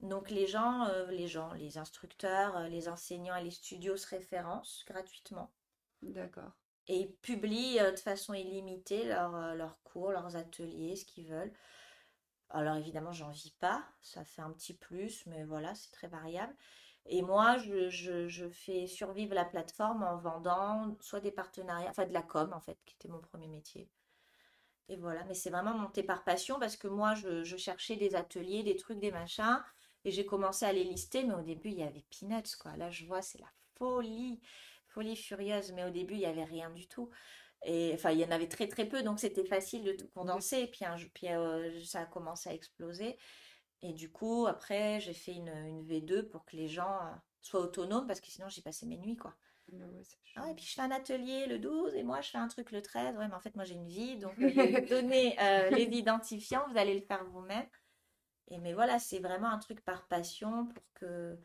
Donc les gens, euh, les gens, les instructeurs, euh, les enseignants et les studios se référencent gratuitement. D'accord. Et ils publient de façon illimitée leurs cours, leurs ateliers, ce qu'ils veulent. Alors évidemment, j'en vis pas, ça fait un petit plus, mais voilà, c'est très variable. Et moi, je, fais survivre la plateforme en vendant soit des partenariats, enfin de la com en fait, qui était mon premier métier. Et voilà, mais c'est vraiment monté par passion parce que moi, je, cherchais des ateliers, des trucs, des machins, et j'ai commencé à les lister, mais au début, il y avait peanuts, quoi. Là, je vois, c'est la folie, folie furieuse, mais au début, il n'y avait rien du tout. Et enfin, il y en avait très très peu, donc c'était facile de tout condenser. Et puis, puis euh, ça a commencé à exploser. Et du coup, après, j'ai fait une, une, V2 pour que les gens euh, soient autonomes parce que sinon, j'y passais mes nuits, quoi. Ah et puis je fais un atelier le 12 et moi je fais un truc le 13. Ouais, mais en fait, moi j'ai une vie, donc euh, donnez euh, les identifiants, vous allez le faire vous-même. Et mais voilà, c'est vraiment un truc par passion pour que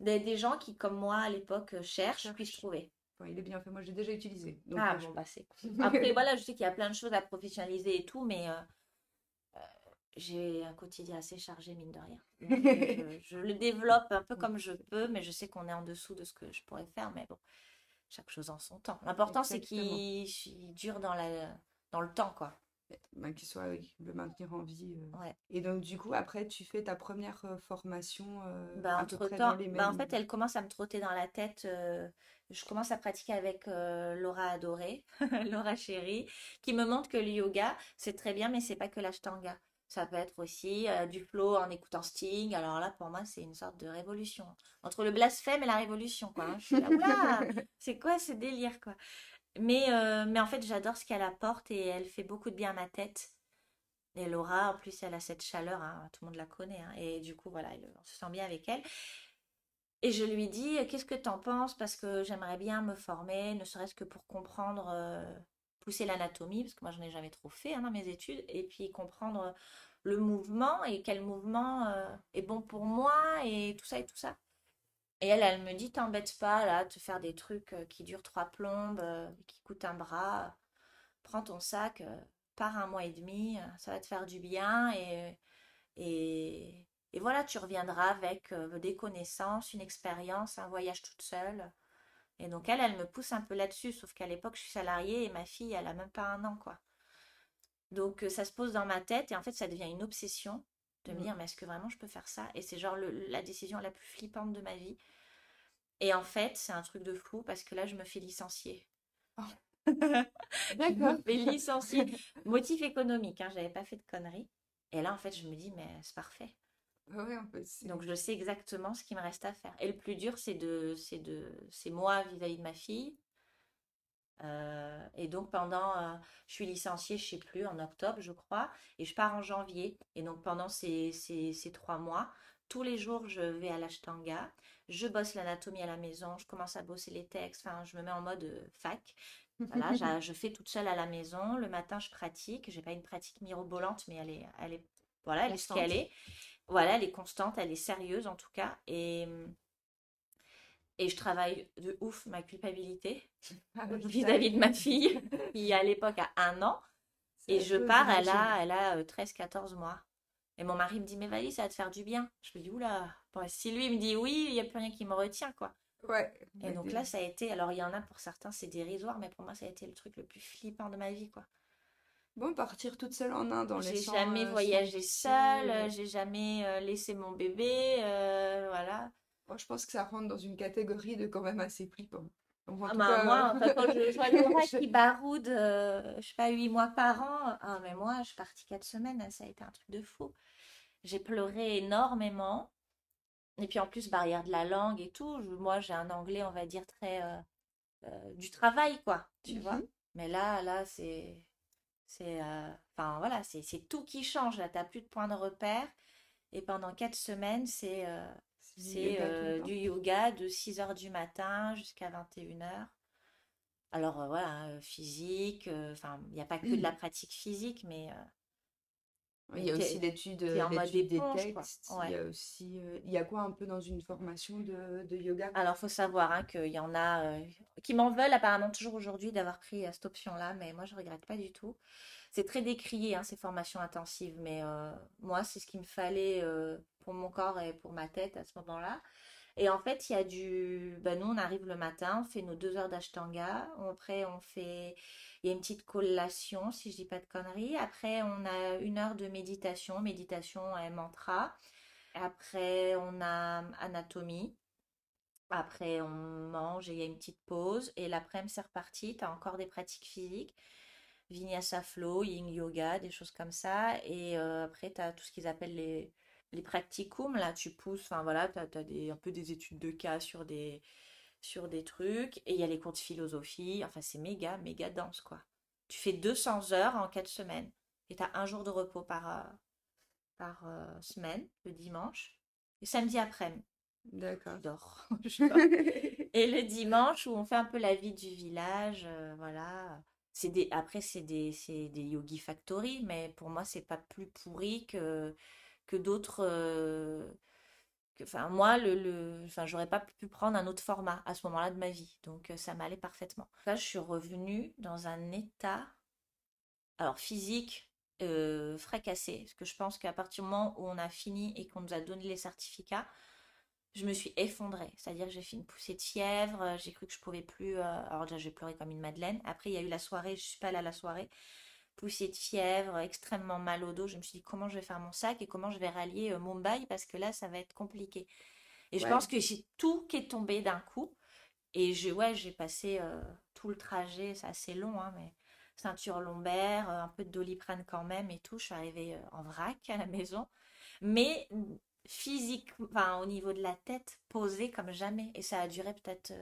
des, des gens qui, comme moi à l'époque, cherchent, puissent trouver. il est bien fait, moi j'ai déjà utilisé. ah bon, bah c'est Après, voilà, je sais qu'il y a plein de choses à professionnaliser et tout, mais j'ai un quotidien assez chargé, mine de rien. je, le développe un peu comme je peux, mais je sais qu'on est en dessous de ce que je pourrais faire. Mais bon, chaque chose en son temps. L'important, c'est qu'il dure dans, la, dans le temps, quoi. Ben, qu'il soit le maintenir en vie. Euh. Et donc, du coup, après, tu fais ta première euh, formation euh, entre temps, bah, En fait, elle commence à me trotter dans la tête. je commence à pratiquer avec Laura Adoré, Laura Chérie, qui me montre que le yoga, c'est très bien, mais c'est pas que l'ashtanga. Ça peut être aussi euh, du flow en écoutant Sting. Alors là, pour moi, c'est une sorte de révolution. Entre le blasphème et la révolution, quoi. Hein. Je suis là, c'est quoi ce délire, quoi? Mais, euh, mais en fait, j'adore ce qu'elle apporte et elle fait beaucoup de bien à ma tête. Et Laura, en plus, elle a cette chaleur, hein, tout le monde la connaît. hein, et du coup, voilà, on se sent bien avec elle. Et je lui dis, qu'est-ce que t'en penses? Parce que j'aimerais bien me former, ne serait-ce que pour comprendre, euh, pousser l'anatomie, parce que moi, j'en ai jamais trop fait hein, dans mes études, et puis comprendre le mouvement et quel mouvement euh, est bon pour moi et tout ça et tout ça. Et elle, elle me dit, t'embête pas là, te faire des trucs euh, qui durent trois plombes, euh, qui coûtent un bras. Prends ton sac, pars un mois et demi, ça va te faire du bien et, et, et voilà, tu reviendras avec des connaissances, une expérience, un voyage toute seule. Et donc elle, elle me pousse un peu là-dessus, sauf qu'à l'époque, je suis salariée et ma fille, elle a même pas un an, quoi. Donc ça se pose dans ma tête et en fait, ça devient une obsession de me Mm. dire, mais est-ce que vraiment je peux faire ça? Et c'est genre le- la décision la plus flippante de ma vie. Et en fait, c'est un truc de fou parce que là, je me fais licencier. Je D'accord. me fais licencier. Motif économique, hein, j'avais pas fait de conneries. Et là, en fait, je me dis, mais c'est parfait. C'est- Donc, je sais exactement ce qu'il me reste à faire. Et le plus dur, c'est de, c'est de, c'est moi vis-à-vis de ma fille. Euh, et donc, pendant, euh, je suis licenciée, je sais plus, en octobre, je crois, et je pars en janvier. Et donc, pendant ces, ces, ces trois mois, tous les jours, je vais à l'Ashtanga, je bosse l'anatomie à la maison, je commence à bosser les textes, enfin, je me mets en mode euh, fac. Voilà, je fais toute seule à la maison. Le matin, je pratique. J'ai pas une pratique mirobolante, mais elle est, elle est, voilà, elle est ce qu'elle est. Voilà, elle est constante, elle est sérieuse en tout cas. Et, et je travaille de ouf ma culpabilité Ah vis-à-vis de ma fille, qui à l'époque a un an. Et je pars, elle a, elle a euh, 13-14 mois. Et mon mari me dit, mais Valérie, ça va te faire du bien. Je me dis, oula, bon, si lui me dit oui, il n'y a plus rien qui me retient, quoi. Ouais. Et donc là, ça a été, alors il y en a pour certains, c'est dérisoire, mais pour moi, ça a été le truc le plus flippant de ma vie, quoi. Bon, partir toute seule en Inde J'ai laissant. jamais euh, son voyagé petit, seule, euh, j'ai jamais euh, laissé mon bébé, euh, voilà. Moi, je pense que ça rentre dans une catégorie de quand même assez flippant. Donc, en Ah tout bah, cas, moi, euh, enfin, quand je vois Laura je- qui baroude, euh, je sais pas, huit mois par an, ah, mais moi, je suis partie quatre semaines, ça a été un truc de fou. J'ai pleuré énormément. Et puis en plus, barrière de la langue et tout, je- moi, j'ai un anglais, on va dire, très euh, euh, du travail, quoi, tu vois. Mhm. Mais là, là, c'est, c'est, euh, enfin voilà, c'est, c'est tout qui change. Là, t'as plus de point de repère. Et pendant quatre semaines, c'est, euh, du c'est euh, du yoga de 6 heures du matin jusqu'à 21 heures. Alors voilà, euh, physique, enfin, il n'y a pas que de la pratique physique, mais Il y a aussi l'étude l'étude des quoi. textes. Ouais. Il y a aussi. euh, il y a quoi un peu dans une formation de, de yoga? Alors, faut savoir hein, qu'il y en a euh, qui m'en veulent apparemment toujours aujourd'hui d'avoir pris euh, cette option-là, mais moi, je regrette pas du tout. C'est très décrié, hein, ces formations intensives, mais euh, moi, c'est ce qu'il me fallait euh, pour mon corps et pour ma tête à ce moment-là. Et en fait, il y a du... Ben, nous, on arrive le matin, on fait nos deux heures d'ashtanga. Après, on fait... Il y a une petite collation, si je dis pas de conneries. Après, on a une heure de méditation, méditation et mantra. Après, on a anatomie. Après, on mange et il y a une petite pause. Et l'après-midi, c'est reparti. Tu as encore des pratiques physiques. Vinyasa flow, yin yoga, des choses comme ça. Et euh, après, tu as tout ce qu'ils appellent les, les practicums. Là, tu pousses. Enfin, voilà, tu as, des, un peu des études de cas sur des, sur des trucs. Et il y a les cours de philosophie. Enfin, c'est méga, méga dense, quoi. Tu fais 200 heures en 4 semaines. Et tu as un jour de repos par, euh, par euh, semaine, le dimanche. Et samedi après-midi. D'accord. Je dors. Et le dimanche où on fait un peu la vie du village, euh, voilà. C'est des, après, c'est des, c'est des Yogi Factory, mais pour moi, c'est pas plus pourri que, que d'autres. euh, Enfin, moi, le, le, enfin, j'aurais pas pu prendre un autre format à ce moment-là de ma vie. Donc, euh, ça m'allait parfaitement. Là, je suis revenue dans un état, alors physique, euh, fracassé. Parce que je pense qu'à partir du moment où on a fini et qu'on nous a donné les certificats, je me suis effondrée. C'est-à-dire que j'ai fait une poussée de fièvre, j'ai cru que je pouvais plus. Alors déjà, j'ai pleuré comme une madeleine. Après, il y a eu la soirée, je suis pas allée à la soirée. Poussée de fièvre, extrêmement mal au dos. Je me suis dit comment je vais faire mon sac et comment je vais rallier euh, Mumbai parce que là, ça va être compliqué. Et je Ouais. pense que j'ai tout qui est tombé d'un coup. Et je, ouais, j'ai passé euh, tout le trajet, c'est assez long, hein, mais ceinture lombaire, euh, un peu de doliprane quand même et tout. Je suis arrivée en vrac à la maison. Mais physique, enfin, au niveau de la tête, posée comme jamais. Et ça a duré peut-être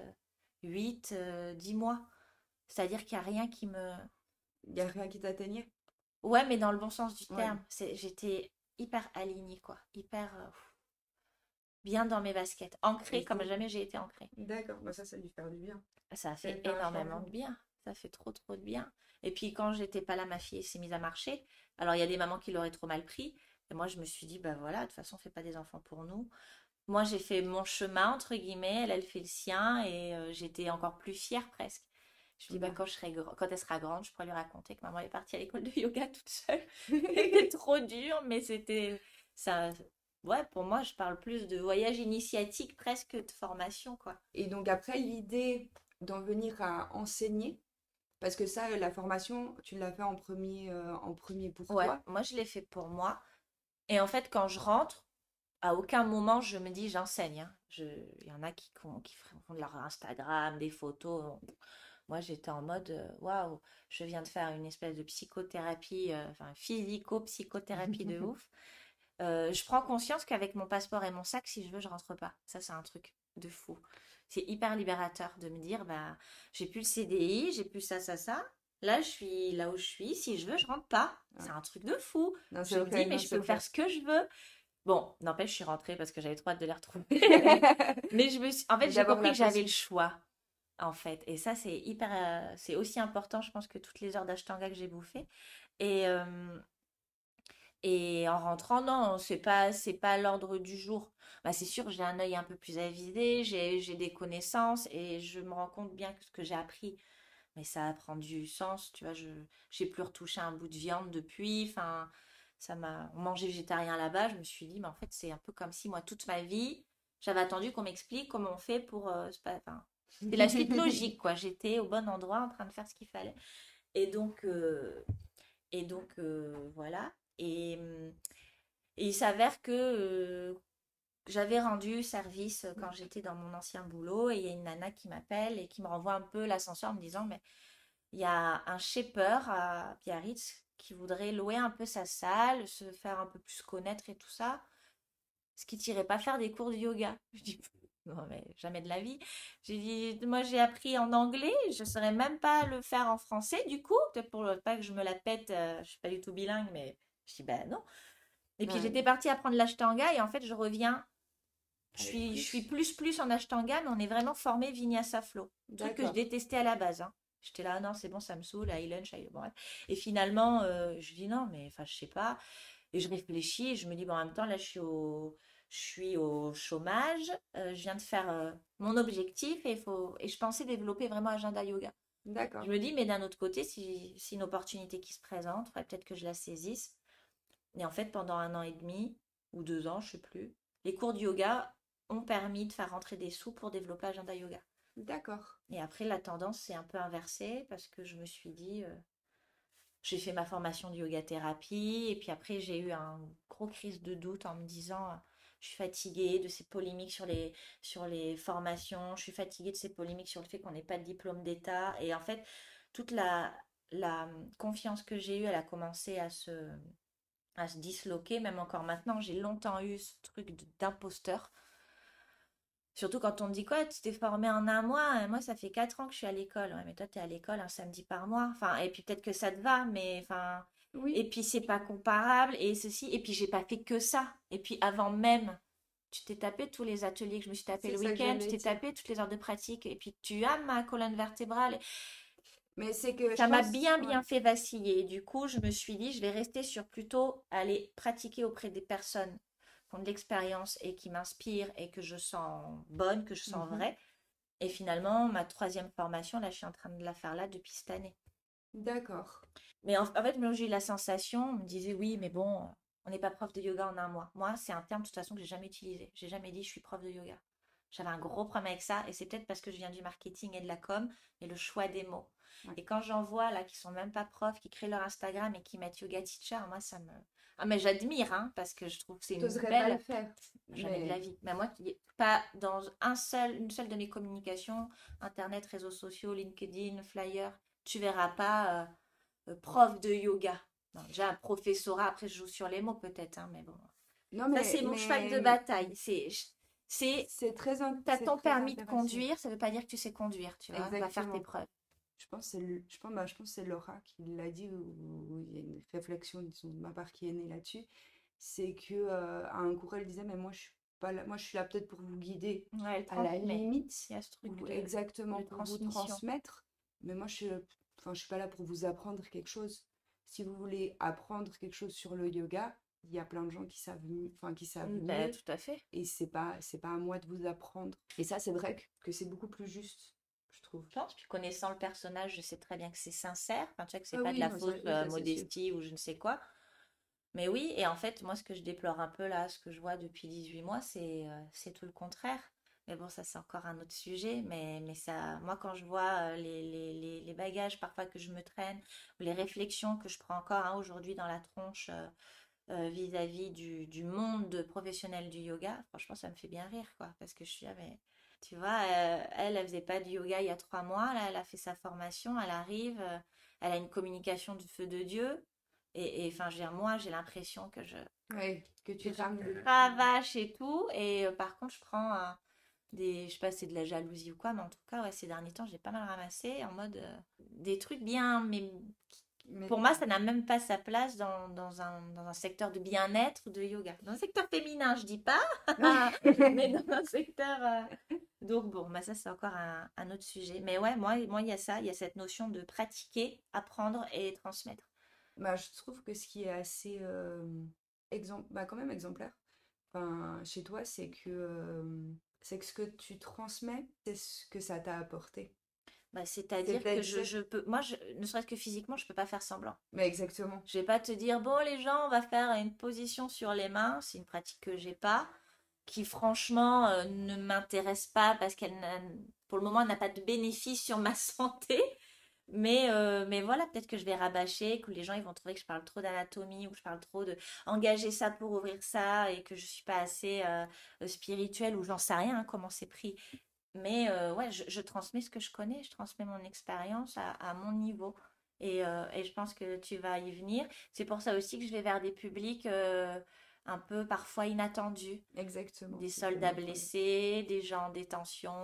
8, 10 mois. C'est-à-dire qu'il n'y a rien qui me... Il n'y a rien qui t'atteignait? Ouais, mais dans le bon sens du Ouais. terme. J'étais hyper alignée, quoi. Hyper euh, bien dans mes baskets. Ancrée comme jamais j'ai été ancrée. D'accord, bah ça, ça a dû faire du bien. Ça a fait énormément de bien. Ça fait trop, trop de bien. Et puis quand j'étais pas là, ma fille s'est mise à marcher. Alors il y a des mamans qui l'auraient trop mal pris. Et moi, je me suis dit, bah voilà, de toute façon, on fait pas des enfants pour nous. Moi, j'ai fait mon chemin, entre guillemets. Elle, elle fait le sien. Et euh, j'étais encore plus fière presque. Je me dis, bah, quand, je serai gr- quand elle sera grande, je pourrai lui raconter que maman est partie à l'école de yoga toute seule. C'était trop dur, mais c'était ça. Ouais, pour moi, je parle plus de voyage initiatique presque que de formation, quoi. Et donc après, l'idée d'en venir à enseigner, parce que ça, la formation, tu l'as fait en premier, euh, en premier pour Ouais, toi. moi je l'ai fait pour moi. Et en fait, quand je rentre, à aucun moment je me dis j'enseigne. hein. Je... Il y en a qui, con- qui font de leur Instagram, des photos. Moi j'étais en mode euh, waouh, je viens de faire une espèce de psychothérapie, euh, enfin physico-psychothérapie de ouf. Euh, je prends conscience qu'avec mon passeport et mon sac, si je veux, je rentre pas. Ça, c'est un truc de fou. C'est hyper libérateur de me dire bah j'ai plus le CDI, j'ai plus ça, ça, ça. Là, je suis là où je suis. Si je veux, je rentre pas. C'est un truc de fou. Non, Je me dis, mais non, je peux faire ce que je veux. Bon, n'empêche, je suis rentrée parce que j'avais trop hâte de les retrouver. Mais je me suis... en fait, j'ai compris que j'avais le choix, en fait. Et ça, c'est hyper... euh, c'est aussi important, je pense, que toutes les heures d'ashtanga que j'ai bouffées. Et, et en rentrant, non, c'est pas, c'est pas l'ordre du jour. Bah, c'est sûr, j'ai un œil un peu plus avisé, j'ai, des connaissances et je me rends compte bien que ce que j'ai appris, mais ça prend du sens, tu vois, je, j'ai plus retouché un bout de viande depuis, enfin, ça m'a, mangeait végétarien là-bas, je me suis dit, mais en fait, c'est un peu comme si moi, toute ma vie, j'avais attendu qu'on m'explique comment on fait pour, euh, c'est la suite logique, quoi, j'étais au bon endroit en train de faire ce qu'il fallait. Et donc, euh, et donc euh, voilà. Et, hum, et il s'avère que euh, j'avais rendu service quand j'étais dans mon ancien boulot et il y a une nana qui m'appelle et qui me renvoie un peu l'ascenseur en me disant mais il y a un shaper à Biarritz qui voudrait louer un peu sa salle, se faire un peu plus connaître et tout ça. Ce qui t'irait pas faire des cours de yoga. Je dis non mais jamais de la vie. J'ai dit moi j'ai appris en anglais, je saurais même pas le faire en français du coup, peut-être pour pas que je me la pète, euh, je suis pas du tout bilingue mais je dis ben non. Et puis Ouais. j'étais partie apprendre l'ashtanga et en fait je reviens je suis, plus. je suis plus plus en ashtanga, mais on est vraiment formé vinyasa flow. Truc que je détestais à la base. hein. J'étais là, non, c'est bon, ça me saoule, high lunch, high- bon. Et finalement, euh, je dis non, mais enfin, je sais pas. Et je réfléchis et je me dis, bon, en même temps, là, je suis au, je suis au chômage, euh, je viens de faire euh, mon objectif et, faut... et je pensais développer vraiment agenda yoga. D'accord. Je me dis, mais d'un autre côté, si, si une opportunité qui se présente, faudrait peut-être que je la saisisse. Et en fait, pendant un an et demi ou deux ans, je sais plus, les cours de yoga ont permis de faire rentrer des sous pour développer Agenda Yoga. D'accord. Et après, la tendance s'est un peu inversée parce que je me suis dit, euh, j'ai fait ma formation de yoga thérapie et puis après, j'ai eu un gros crise de doute en me disant, je suis fatiguée de ces polémiques sur les, sur les formations, je suis fatiguée de ces polémiques sur le fait qu'on n'ait pas de diplôme d'État. Et en fait, toute la, la confiance que j'ai eue, elle a commencé à se, à se disloquer, même encore maintenant. J'ai longtemps eu ce truc d'imposteur. Surtout quand on me dit quoi, tu t'es formé en un mois, moi ça fait quatre ans que je suis à l'école. Ouais, mais toi t'es à l'école un samedi par mois. Enfin, et puis peut-être que ça te va, mais enfin. Oui. Et puis c'est pas comparable, et ceci, et puis j'ai pas fait que ça. Et puis avant même, tu t'es tapé tous les ateliers que je me suis tapé le week-end, tu t'es tapé toutes les heures de pratique, et puis tu as ma colonne vertébrale. Mais c'est que Ça m'a pense- bien, ouais. bien fait vaciller. Et du coup, je me suis dit, je vais rester sur plutôt aller pratiquer auprès des personnes qui ont de l'expérience et qui m'inspirent et que je sens bonne, que je sens Mhm. vraie. Et finalement, ma troisième formation, là, je suis en train de la faire là depuis cette année. D'accord. Mais en, en fait, moi, j'ai eu la sensation, on me disait, oui, mais bon, on n'est pas prof de yoga en un mois. Moi, c'est un terme, de toute façon, que j'ai jamais utilisé. J'ai jamais dit, je suis prof de yoga. J'avais un gros problème avec ça, et c'est peut-être parce que je viens du marketing et de la com, et le choix des mots. Ouais. Et quand j'en vois là qui sont même pas profs, qui créent leur Instagram et qui mettent yoga teacher, moi ça me. Ah, mais j'admire, hein, parce que je trouve que c'est une T'oserais pas le belle. faire. Jamais de mais- la vie. Mais moi, pas dans un seul, une seule de mes communications, Internet, réseaux sociaux, LinkedIn, flyer, tu verras pas euh, euh, prof de yoga. Non, déjà un professorat, après je joue sur les mots peut-être, hein, mais bon. Non, Ça, mais, c'est mon mais cheval de bataille. C'est, c'est, très t'as ton permis de conduire, ça veut pas dire que tu sais conduire, tu vois. Va faire tes preuves. je pense c'est je pense bah, je pense c'est Laura qui l'a dit ou il y a une réflexion de ma part qui est née là-dessus c'est que euh, à un cours elle disait mais moi je suis pas là, moi je suis là peut-être pour vous guider à la limite il y a ce truc exactement pour vous transmettre mais moi je suis enfin je suis pas là pour vous apprendre quelque chose. Si vous voulez apprendre quelque chose sur le yoga il y a plein de gens qui savent enfin qui savent mmh, bah, tout à fait. et c'est pas c'est pas à moi de vous apprendre. Et ça c'est vrai que, c'est beaucoup plus juste je trouve. Je pense puis connaissant le personnage je sais très bien que c'est sincère. Enfin tu vois que c'est ah pas de la fausse euh, modestie ou je ne sais quoi. Mais oui et en fait moi ce que je déplore un peu là ce que je vois depuis 18 mois c'est euh, c'est tout le contraire mais bon, ça c'est encore un autre sujet. Mais, mais ça, moi quand je vois euh, les, les, les, bagages parfois que je me traîne, ou les réflexions que je prends encore hein, aujourd'hui dans la tronche euh, vis-à-vis du, du, monde professionnel du yoga, franchement, ça me fait bien rire, quoi. Parce que je suis là, mais tu vois, euh, elle, elle faisait pas du yoga il y a trois mois, là, elle a fait sa formation, elle arrive, euh, elle a une communication du feu de Dieu. Et enfin, je veux dire, moi, j'ai l'impression que je. Oui, que tu cravache et tout. Et par contre, je prends des. Je sais pas, c'est de la jalousie ou quoi, mais en tout cas, ouais, ces derniers temps, j'ai pas mal ramassé en mode. des trucs bien, mais pour moi, ça n'a même pas sa place dans, dans, un, dans un secteur de bien-être ou de yoga. Dans un secteur féminin, je dis pas, mais dans un secteur. Euh, donc, bon, bah, ça, c'est encore un, un, autre sujet. Mais ouais, moi, moi, il y a ça, il y a cette notion de pratiquer, apprendre et transmettre. Bah, je trouve que ce qui est assez. Euh, exemple, bah, quand même exemplaire enfin, chez toi, c'est que, euh, c'est que ce que tu transmets, c'est ce que ça t'a apporté. Bah, c'est-à-dire que je, je, peux, moi, je, ne serait-ce que physiquement, je peux pas faire semblant. Mais exactement. Je vais pas te dire, bon, les gens, on va faire une position sur les mains. C'est une pratique que j'ai pas, qui franchement euh, ne m'intéresse pas parce qu'elle, pour le moment, n'a pas de bénéfice sur ma santé. Mais, euh, mais voilà, peut-être que je vais rabâcher, que les gens ils vont trouver que je parle trop d'anatomie ou que je parle trop de engager ça pour ouvrir ça et que je suis pas assez euh, spirituelle ou j'en sais rien hein, comment c'est pris. Mais euh, ouais, je, transmets ce que je connais, je transmets mon expérience à, mon niveau. Et, euh, et, je pense que tu vas y venir. C'est pour ça aussi que je vais vers des publics euh, un peu parfois inattendus. Exactement. Des soldats blessés, des gens en détention.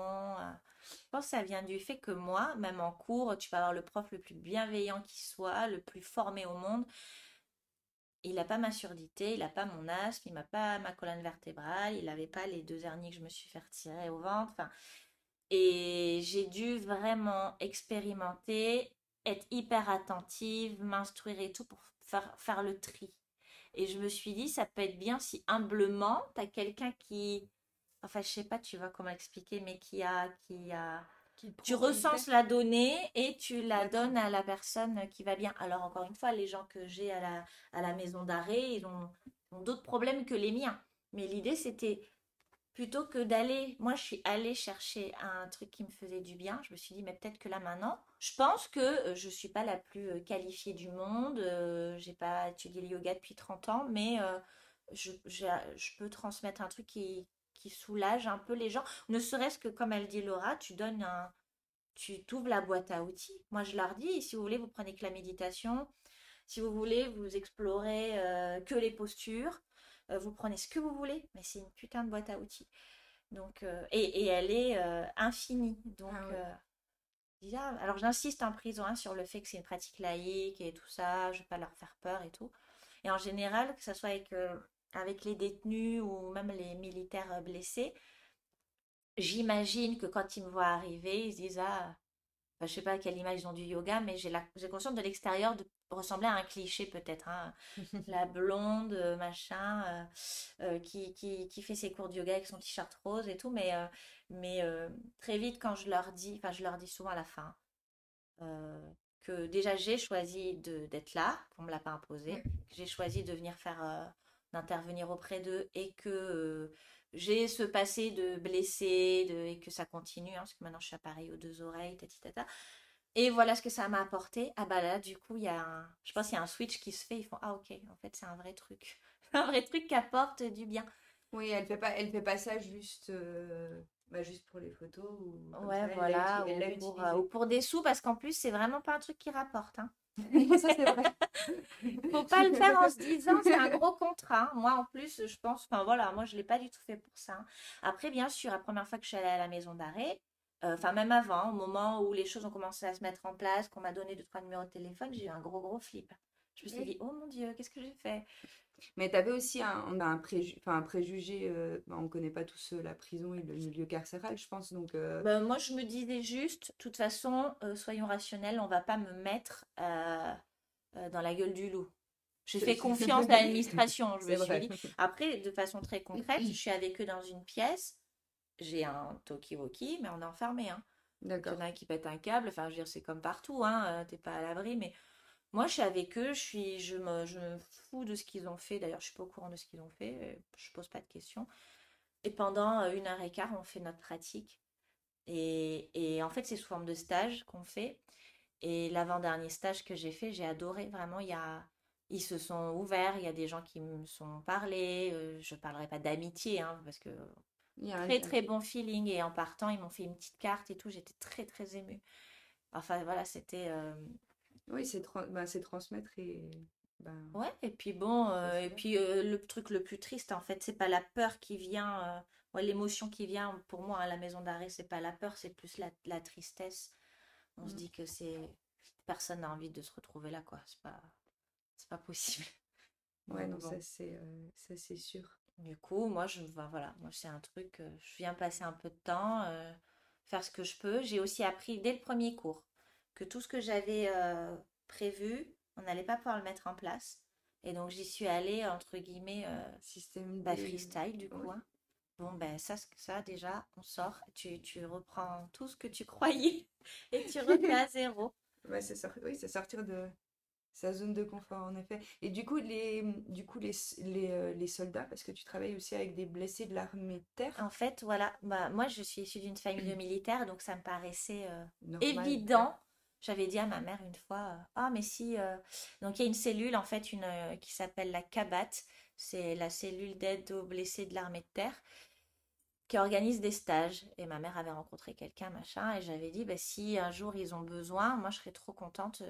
Je pense que ça vient du fait que moi, même en cours, tu vas avoir le prof le plus bienveillant qui soit, le plus formé au monde. Il n'a pas ma surdité, il n'a pas mon asthme, il n'a pas ma colonne vertébrale, il n'avait pas les deux hernies que je me suis fait retirer au ventre. Enfin, et j'ai dû vraiment expérimenter, être hyper attentive, m'instruire et tout pour faire, faire le tri. Et je me suis dit, ça peut être bien si humblement, tu quelqu'un qui, enfin je sais pas, tu vois comment expliquer, mais qui a, qui a, tu recenses la donnée et tu la donnes à la personne qui va bien. Alors encore une fois, les gens que j'ai à la, à la maison d'arrêt, ils ont d'autres problèmes que les miens. Mais l'idée, c'était plutôt que d'aller, moi je suis allée chercher un truc qui me faisait du bien, je me suis dit mais peut-être que là maintenant, je pense que euh, je suis pas la plus euh, qualifiée du monde, euh, j'ai pas étudié le yoga depuis 30 ans, mais je, je, peux transmettre un truc qui, qui soulage un peu les gens, ne serait-ce que comme elle dit Laura, tu donnes un, tu t'ouvres la boîte à outils. Moi je leur dis, si vous voulez, vous prenez que la méditation, si vous voulez, vous explorez que les postures, euh, vous prenez ce que vous voulez, mais c'est une putain de boîte à outils. Donc, euh, et, elle est euh, infinie. Donc, ah alors j'insiste en prison hein, sur le fait que c'est une pratique laïque et tout ça, je ne vais pas leur faire peur et tout. Et en général, que ce soit avec, avec les détenus ou même les militaires blessés, j'imagine que quand ils me voient arriver, ils se disent Ah, je je sais pas à quelle image ils ont du yoga, mais j'ai conscience de l'extérieur de ressembler à un cliché peut-être. Hein. la blonde, euh, machin, euh, euh, qui, qui, qui, fait ses cours de yoga avec son t-shirt rose et tout. Mais, mais très vite, quand je leur dis, enfin je leur dis souvent à la fin, que déjà j'ai choisi d'être là, qu'on me l'a pas imposé, que j'ai choisi de venir faire, d'intervenir auprès d'eux et que j'ai ce passé de blessé de, et que ça continue, hein, parce que maintenant je suis appareil aux deux oreilles, tata. Et voilà ce que ça m'a apporté. Ah bah là, du coup, il y a un, je pense qu'il y a un switch qui se fait. Ils font ah ok, en fait c'est un vrai truc, un vrai truc qui apporte du bien. Oui, elle fait pas, elle fait pas ça juste, euh, bah, juste pour les photos ou. Ouais, voilà, ou, pour, euh, ou, pour, des sous parce qu'en plus c'est vraiment pas un truc qui rapporte. Hein. Ça c'est vrai. Faut pas le faire en se disant c'est un gros contrat. Moi en plus, je pense, enfin voilà, moi je l'ai pas du tout fait pour ça. Après, bien sûr, la première fois que je suis allée à la maison d'arrêt, Enfin, même avant, au moment où les choses ont commencé à se mettre en place, qu'on m'a donné deux, trois numéros de téléphone, j'ai eu un gros, gros flip. Je me suis dit, oh mon Dieu, qu'est-ce que j'ai fait? Mais tu avais aussi un, on a un, enfin, un préjugé, euh, bah, on ne connaît pas tous la prison et le milieu carcéral, je pense. Donc, bah, moi, je me disais juste, de toute façon, soyons rationnels, on ne va pas me mettre dans la gueule du loup. Je fais confiance à l'administration, je me suis dit. Après, de façon très concrète, je suis avec eux dans une pièce, j'ai un talkie-walkie, mais on est enfermé. Hein. D'accord. Il y en a un qui pète un câble, enfin, je veux dire, c'est comme partout, hein, t'es pas à l'abri, mais moi, je suis avec eux, je, suis, je, me, je me fous de ce qu'ils ont fait. D'ailleurs, je suis pas au courant de ce qu'ils ont fait, je pose pas de questions. Et pendant une heure et quart, on fait notre pratique. Et, et en fait, c'est sous forme de stage qu'on fait. Et l'avant-dernier stage que j'ai fait, j'ai adoré. Vraiment, il y a, ils se sont ouverts. Il y a des gens qui me sont parlé. Euh, je ne parlerai pas d'amitié, hein, parce que très très bon feeling. Et en partant, ils m'ont fait une petite carte et tout. J'étais très très émue. Enfin voilà, c'était. Euh, oui, c'est bah, transmettre et. Ben, ouais, et puis bon, euh, et puis le truc le plus triste, en fait, c'est pas la peur qui vient, l'émotion qui vient pour moi à la maison d'arrêt, c'est pas la peur, c'est plus la, la tristesse. On se mmh. dit que c'est personne n'a envie de se retrouver là, quoi. C'est pas c'est pas possible. Ouais, non, ça c'est euh, c'est sûr. Du coup, moi je bah, voilà, moi c'est un truc euh, je viens passer un peu de temps euh, faire ce que je peux. J'ai aussi appris dès le premier cours que tout ce que j'avais prévu, on n'allait pas pouvoir le mettre en place. Et donc j'y suis allée entre guillemets système bah, freestyle du coup. Hein. Bon ben ça ça déjà on sort, tu, tu reprends tout ce que tu croyais et tu remets à zéro. Ouais, c'est oui, c'est sortir de sa zone de confort, en effet. Et du coup, les, du coup, les, les, euh, les soldats, parce que tu travailles aussi avec des blessés de l'armée de terre? En fait, voilà, bah, moi, je suis issue d'une famille de militaires, donc ça me paraissait euh, évident. J'avais dit à ma mère une fois, euh, ah, mais si. Donc, il y a une cellule, en fait, une, qui s'appelle la CABAT. C'est la cellule d'aide aux blessés de l'armée de terre qui organise des stages. Et ma mère avait rencontré quelqu'un, machin, et j'avais dit, bah, si un jour ils ont besoin, moi je serais trop contente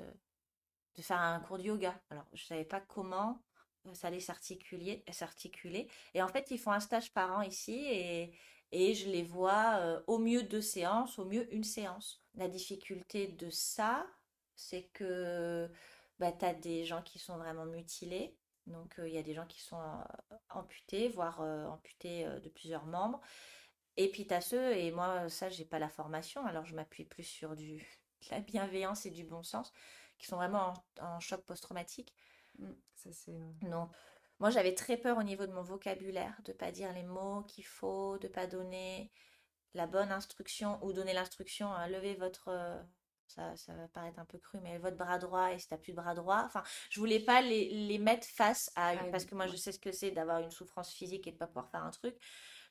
de faire un cours de yoga. Alors, je ne savais pas comment euh, ça allait s'articuler, s'articuler. Et en fait, ils font un stage par an ici et, et je les vois euh, au mieux deux séances, au mieux une séance. La difficulté de ça, c'est que bah, tu as des gens qui sont vraiment mutilés. Donc, euh, il y a des gens qui sont amputés, voire amputés de plusieurs membres. Et puis, tu as ceux, et moi, ça, j'ai pas la formation, alors je m'appuie plus sur du, la bienveillance et du bon sens qui sont vraiment en, choc post-traumatique. Mmh, ça c'est. Non. Moi, j'avais très peur au niveau de mon vocabulaire, de pas dire les mots qu'il faut, de pas donner la bonne instruction ou donner l'instruction à lever votre. Euh, ça, ça va paraître un peu cru, mais votre bras droit et si t'as plus de bras droit. Enfin, je voulais pas les, les mettre face à. Ah parce que moi, je sais ce que c'est d'avoir une souffrance physique et de pas pouvoir faire un truc.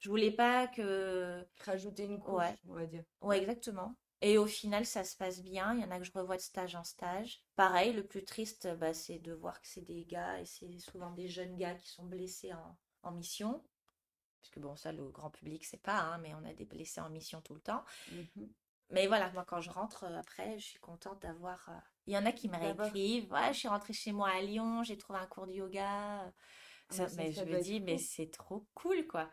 Je voulais pas que. Rajouter une couche, on va dire. Ouais, exactement. Et au final, ça se passe bien. Il y en a que je revois de stage en stage. Pareil, le plus triste, bah, c'est de voir que c'est des gars, et c'est souvent des jeunes gars qui sont blessés en, mission. Parce que bon, ça, le grand public, c'est pas, hein, mais on a des blessés en mission tout le temps. Mmh mais voilà, moi, quand je rentre euh, après, je suis contente d'avoir. Euh, il y en a qui me réécrivent Ouais, je suis rentrée chez moi à Lyon, j'ai trouvé un cours de yoga. Ah, mais je me dis, mais c'est trop cool, quoi.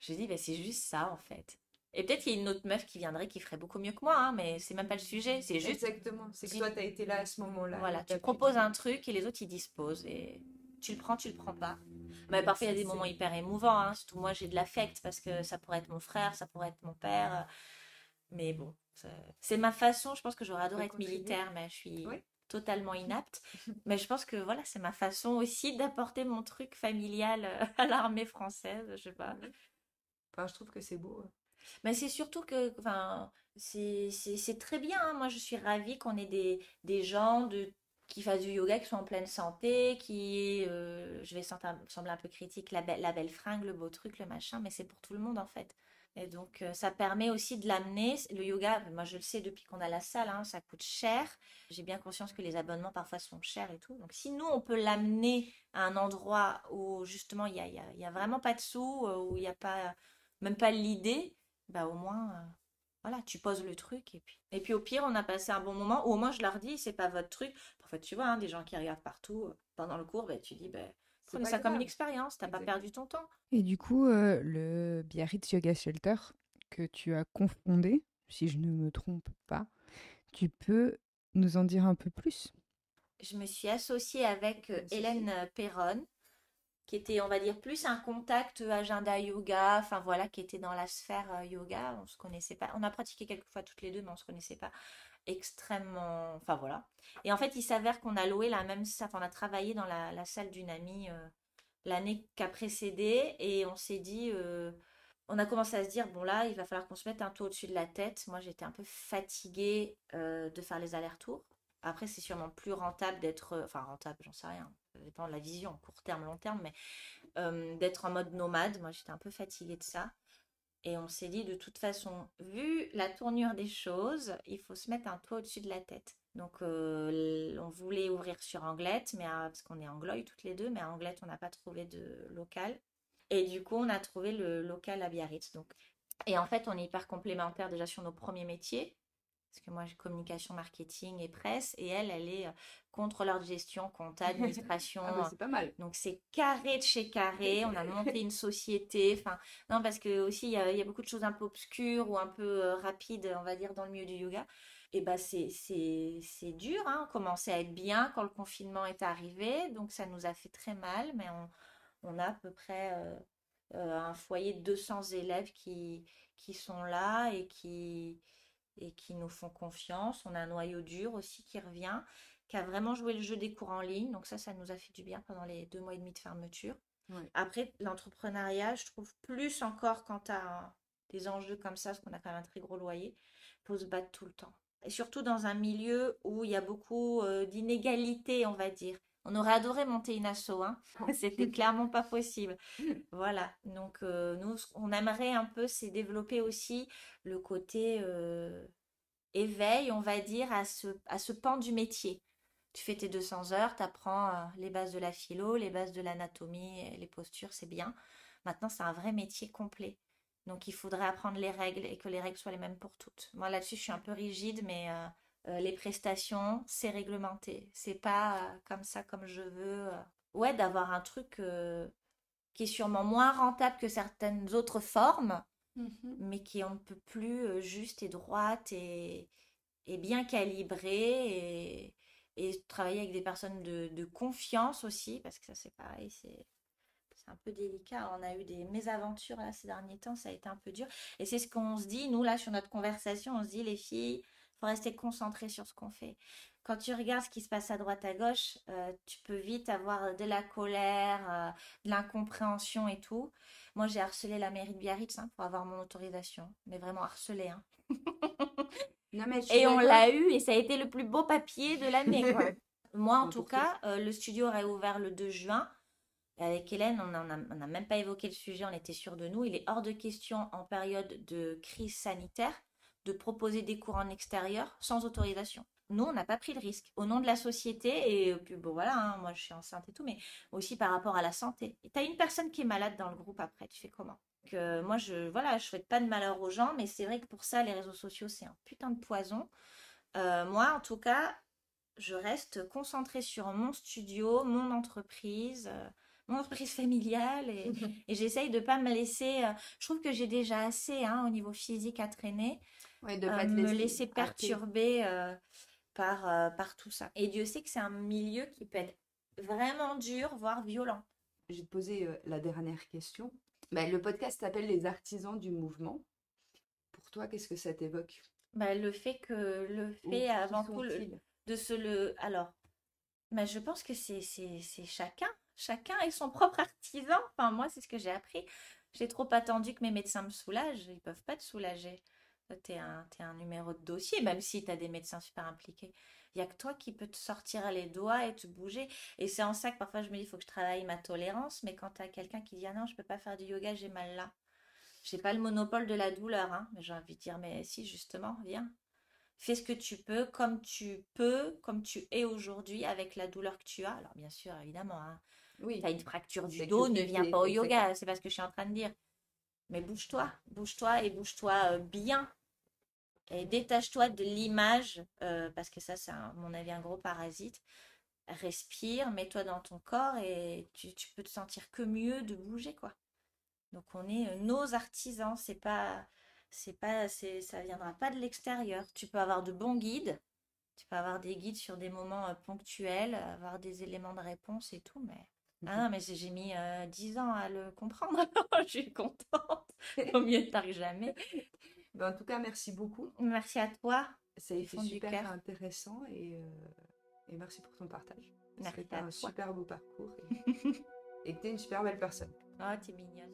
Je dis, mais c'est juste ça, en fait. Et peut-être qu'il y a une autre meuf qui viendrait qui ferait beaucoup mieux que moi, hein, mais c'est même pas le sujet. C'est juste. Exactement. C'est que toi, tu as été là à ce moment-là. Voilà, tu proposes un truc et les autres, ils disposent. Et tu le prends, tu le prends pas. Mais parfois, il y a des moments hyper émouvants. Hein. Surtout moi, j'ai de l'affect parce que ça pourrait être mon frère, ça pourrait être mon père. Mais bon, c'est ma façon. Je pense que j'aurais adoré être militaire, mais je suis totalement inapte. mais je pense que voilà, c'est ma façon aussi d'apporter mon truc familial euh, à l'armée française. Je sais pas. Enfin, je trouve que c'est beau. Mais c'est surtout que, enfin, c'est très bien. Hein. Moi, je suis ravie qu'on ait des, des gens de, qui fassent du yoga, qui sont en pleine santé, qui, euh, je vais sembler un peu critique, la, belle, la belle fringue, le beau truc, le machin, mais c'est pour tout le monde en fait. Et donc, euh, ça permet aussi de l'amener. Le yoga, moi je le sais depuis qu'on a la salle, hein, ça coûte cher. J'ai bien conscience que les abonnements parfois sont chers et tout. Donc, si nous, on peut l'amener à un endroit où justement il n'y a, y y a, vraiment pas de sous, euh, où il n'y a pas, même pas l'idée, bah au moins, euh, voilà, tu poses le truc et puis. Et puis au pire, on a passé un bon moment, ou au moins je leur dis, c'est pas votre truc. Parfois, tu vois, hein, des gens qui regardent partout euh, pendant le cours, bah, tu dis, bah, prenez ça comme une expérience, t'as pas perdu ton temps. Et du coup, euh, le Biarritz Yoga Shelter que tu as confondé, si je ne me trompe pas. Tu peux nous en dire un peu plus? Je me suis associée avec Hélène Perron, qui était, on va dire, plus un contact agenda yoga, enfin voilà, qui était dans la sphère euh, yoga. On se connaissait pas. On a pratiqué quelques fois toutes les deux, mais on se connaissait pas extrêmement. Enfin voilà. Et en fait, il s'avère qu'on a loué la même salle, on a travaillé dans la, salle d'une amie l'année qui a précédé, et on s'est dit on a commencé à se dire, bon là, il va falloir qu'on se mette un tour au-dessus de la tête. Moi, j'étais un peu fatiguée euh, de faire les allers-retours. Après, c'est sûrement plus rentable d'être, euh, enfin rentable, j'en sais rien, ça dépend de la vision, court terme, long terme, mais d'être en mode nomade. Moi, j'étais un peu fatiguée de ça. Et on s'est dit, de toute façon, vu la tournure des choses, il faut se mettre un toit au-dessus de la tête. Donc, on voulait ouvrir sur Anglette, mais parce qu'on est angloïs toutes les deux, mais à Anglette, on n'a pas trouvé de local. Et du coup, on a trouvé le local à Biarritz. Donc. Et en fait, on est hyper complémentaires déjà sur nos premiers métiers. Parce que moi, j'ai communication, marketing et presse. Et elle, elle est euh, contrôleur de gestion, compta, administration. ah bah, c'est pas mal. Donc, c'est carré de chez carré. On a monté une société. Enfin, non, parce que aussi, il y, a, beaucoup de choses un peu obscures ou un peu euh, rapides, on va dire, dans le milieu du yoga. Et bah, c'est dur. Hein. On commençait à être bien quand le confinement est arrivé. Donc, ça nous a fait très mal. Mais on, on a à peu près euh, euh, un foyer de 200 élèves qui, qui sont là et qui, et qui nous font confiance. On a un noyau dur aussi qui revient, qui a vraiment joué le jeu des cours en ligne. Donc ça, ça nous a fait du bien pendant les deux mois et demi de fermeture. Après, l'entrepreneuriat, je trouve plus encore quand tu as des enjeux comme ça, parce qu'on a quand même un très gros loyer, faut se battre tout le temps. Et surtout dans un milieu où il y a beaucoup euh, d'inégalités, on va dire. On aurait adoré monter une asso, hein. c'était clairement pas possible. Voilà, donc euh, nous, on aimerait un peu, c'est développer aussi le côté euh, éveil, on va dire, à ce, à ce pan du métier. Tu fais tes 200 heures, tu apprends euh, les bases de la philo, les bases de l'anatomie, les postures, c'est bien. Maintenant, c'est un vrai métier complet. Donc, il faudrait apprendre les règles et que les règles soient les mêmes pour toutes. Moi, là-dessus, je suis un peu rigide, mais euh, les prestations, c'est réglementé. C'est pas euh, comme ça, comme je veux. Euh. Ouais, d'avoir un truc qui est sûrement moins rentable que certaines autres formes, mmh mais qui est un peu plus juste et droite et, bien calibrée et, et, travailler avec des personnes de, confiance aussi, parce que ça c'est pareil, c'est un peu délicat. On a eu des mésaventures là ces derniers temps, ça a été un peu dur. Et c'est ce qu'on se dit, nous là sur notre conversation, on se dit les filles, faut rester concentré sur ce qu'on fait. Quand tu regardes ce qui se passe à droite à gauche, euh, tu peux vite avoir de la colère, euh, de l'incompréhension et tout. Moi, j'ai harcelé la mairie de Biarritz hein, pour avoir mon autorisation, mais vraiment harcelé. Hein. et on l'a eu et ça a été le plus beau papier de l'année. Moi, en tout cas, euh, le studio aurait ouvert le 2 juin. Avec Hélène, on n'a même pas évoqué le sujet, on était sûr de nous. Il est hors de question en période de crise sanitaire de proposer des cours en extérieur sans autorisation. Nous, on n'a pas pris le risque au nom de la société et puis bon voilà, hein, moi je suis enceinte et tout, mais aussi par rapport à la santé. Et as une personne qui est malade dans le groupe après, tu fais comment? Que moi je voilà, je souhaite pas de malheur aux gens, mais c'est vrai que pour ça les réseaux sociaux c'est un putain de poison. Euh, moi en tout cas, je reste concentrée sur mon studio, mon entreprise. Euh, mon entreprise familiale et, et j'essaye de pas me laisser. Euh, je trouve que j'ai déjà assez hein, au niveau physique à traîner ouais, de pas me laisser perturber euh, par, euh, par tout ça. Et Dieu sait que c'est un milieu qui peut être vraiment dur, voire violent. Je vais te poser euh, la dernière question. Bah, le podcast s'appelle Les artisans du mouvement. Pour toi, qu'est-ce que ça t'évoque? Bah, Le fait que le fait avant tout de se le. Alors, bah, je pense que c'est chacun. Chacun est son propre artisan. Enfin, moi, c'est ce que j'ai appris. J'ai trop attendu que mes médecins me soulagent. Ils peuvent pas te soulager tu es, un numéro de dossier, même si tu as des médecins super impliqués. Il n'y a que toi qui peux te sortir les doigts et te bouger. Et c'est en ça que parfois je me dis, il faut que je travaille ma tolérance. Mais quand tu as quelqu'un qui dit, ah non, je peux pas faire du yoga, j'ai mal là. J'ai pas le monopole de la douleur. Hein. Mais j'ai envie de dire, mais si, justement, viens. Fais ce que tu peux, comme tu peux, comme tu es aujourd'hui, avec la douleur que tu as. Alors, bien sûr, évidemment, hein. oui. tu as une fracture du dos, ne viens pas au yoga. C'est pas ce que je suis en train de dire. Mais bouge-toi, bouge-toi et bouge-toi euh, bien et détache-toi de l'image, euh, parce que ça, c'est à mon avis un gros parasite. Respire, mets-toi dans ton corps et tu, tu, peux te sentir que mieux de bouger, quoi. Donc on est euh, nos artisans, c'est pas c'est pas, c'est, ça viendra pas de l'extérieur. Tu peux avoir de bons guides, tu peux avoir des guides sur des moments euh, ponctuels, avoir des éléments de réponse et tout, mais ah non, mais j'ai mis euh, 10 ans à le comprendre, je suis contente. Au mieux tard que jamais. Ben, en tout cas, merci beaucoup. Merci à toi. Ça a été super intéressant et, euh, et merci pour ton partage. À un toi. super beau parcours et, et que t'es une super belle personne. Oh, t'es mignonne.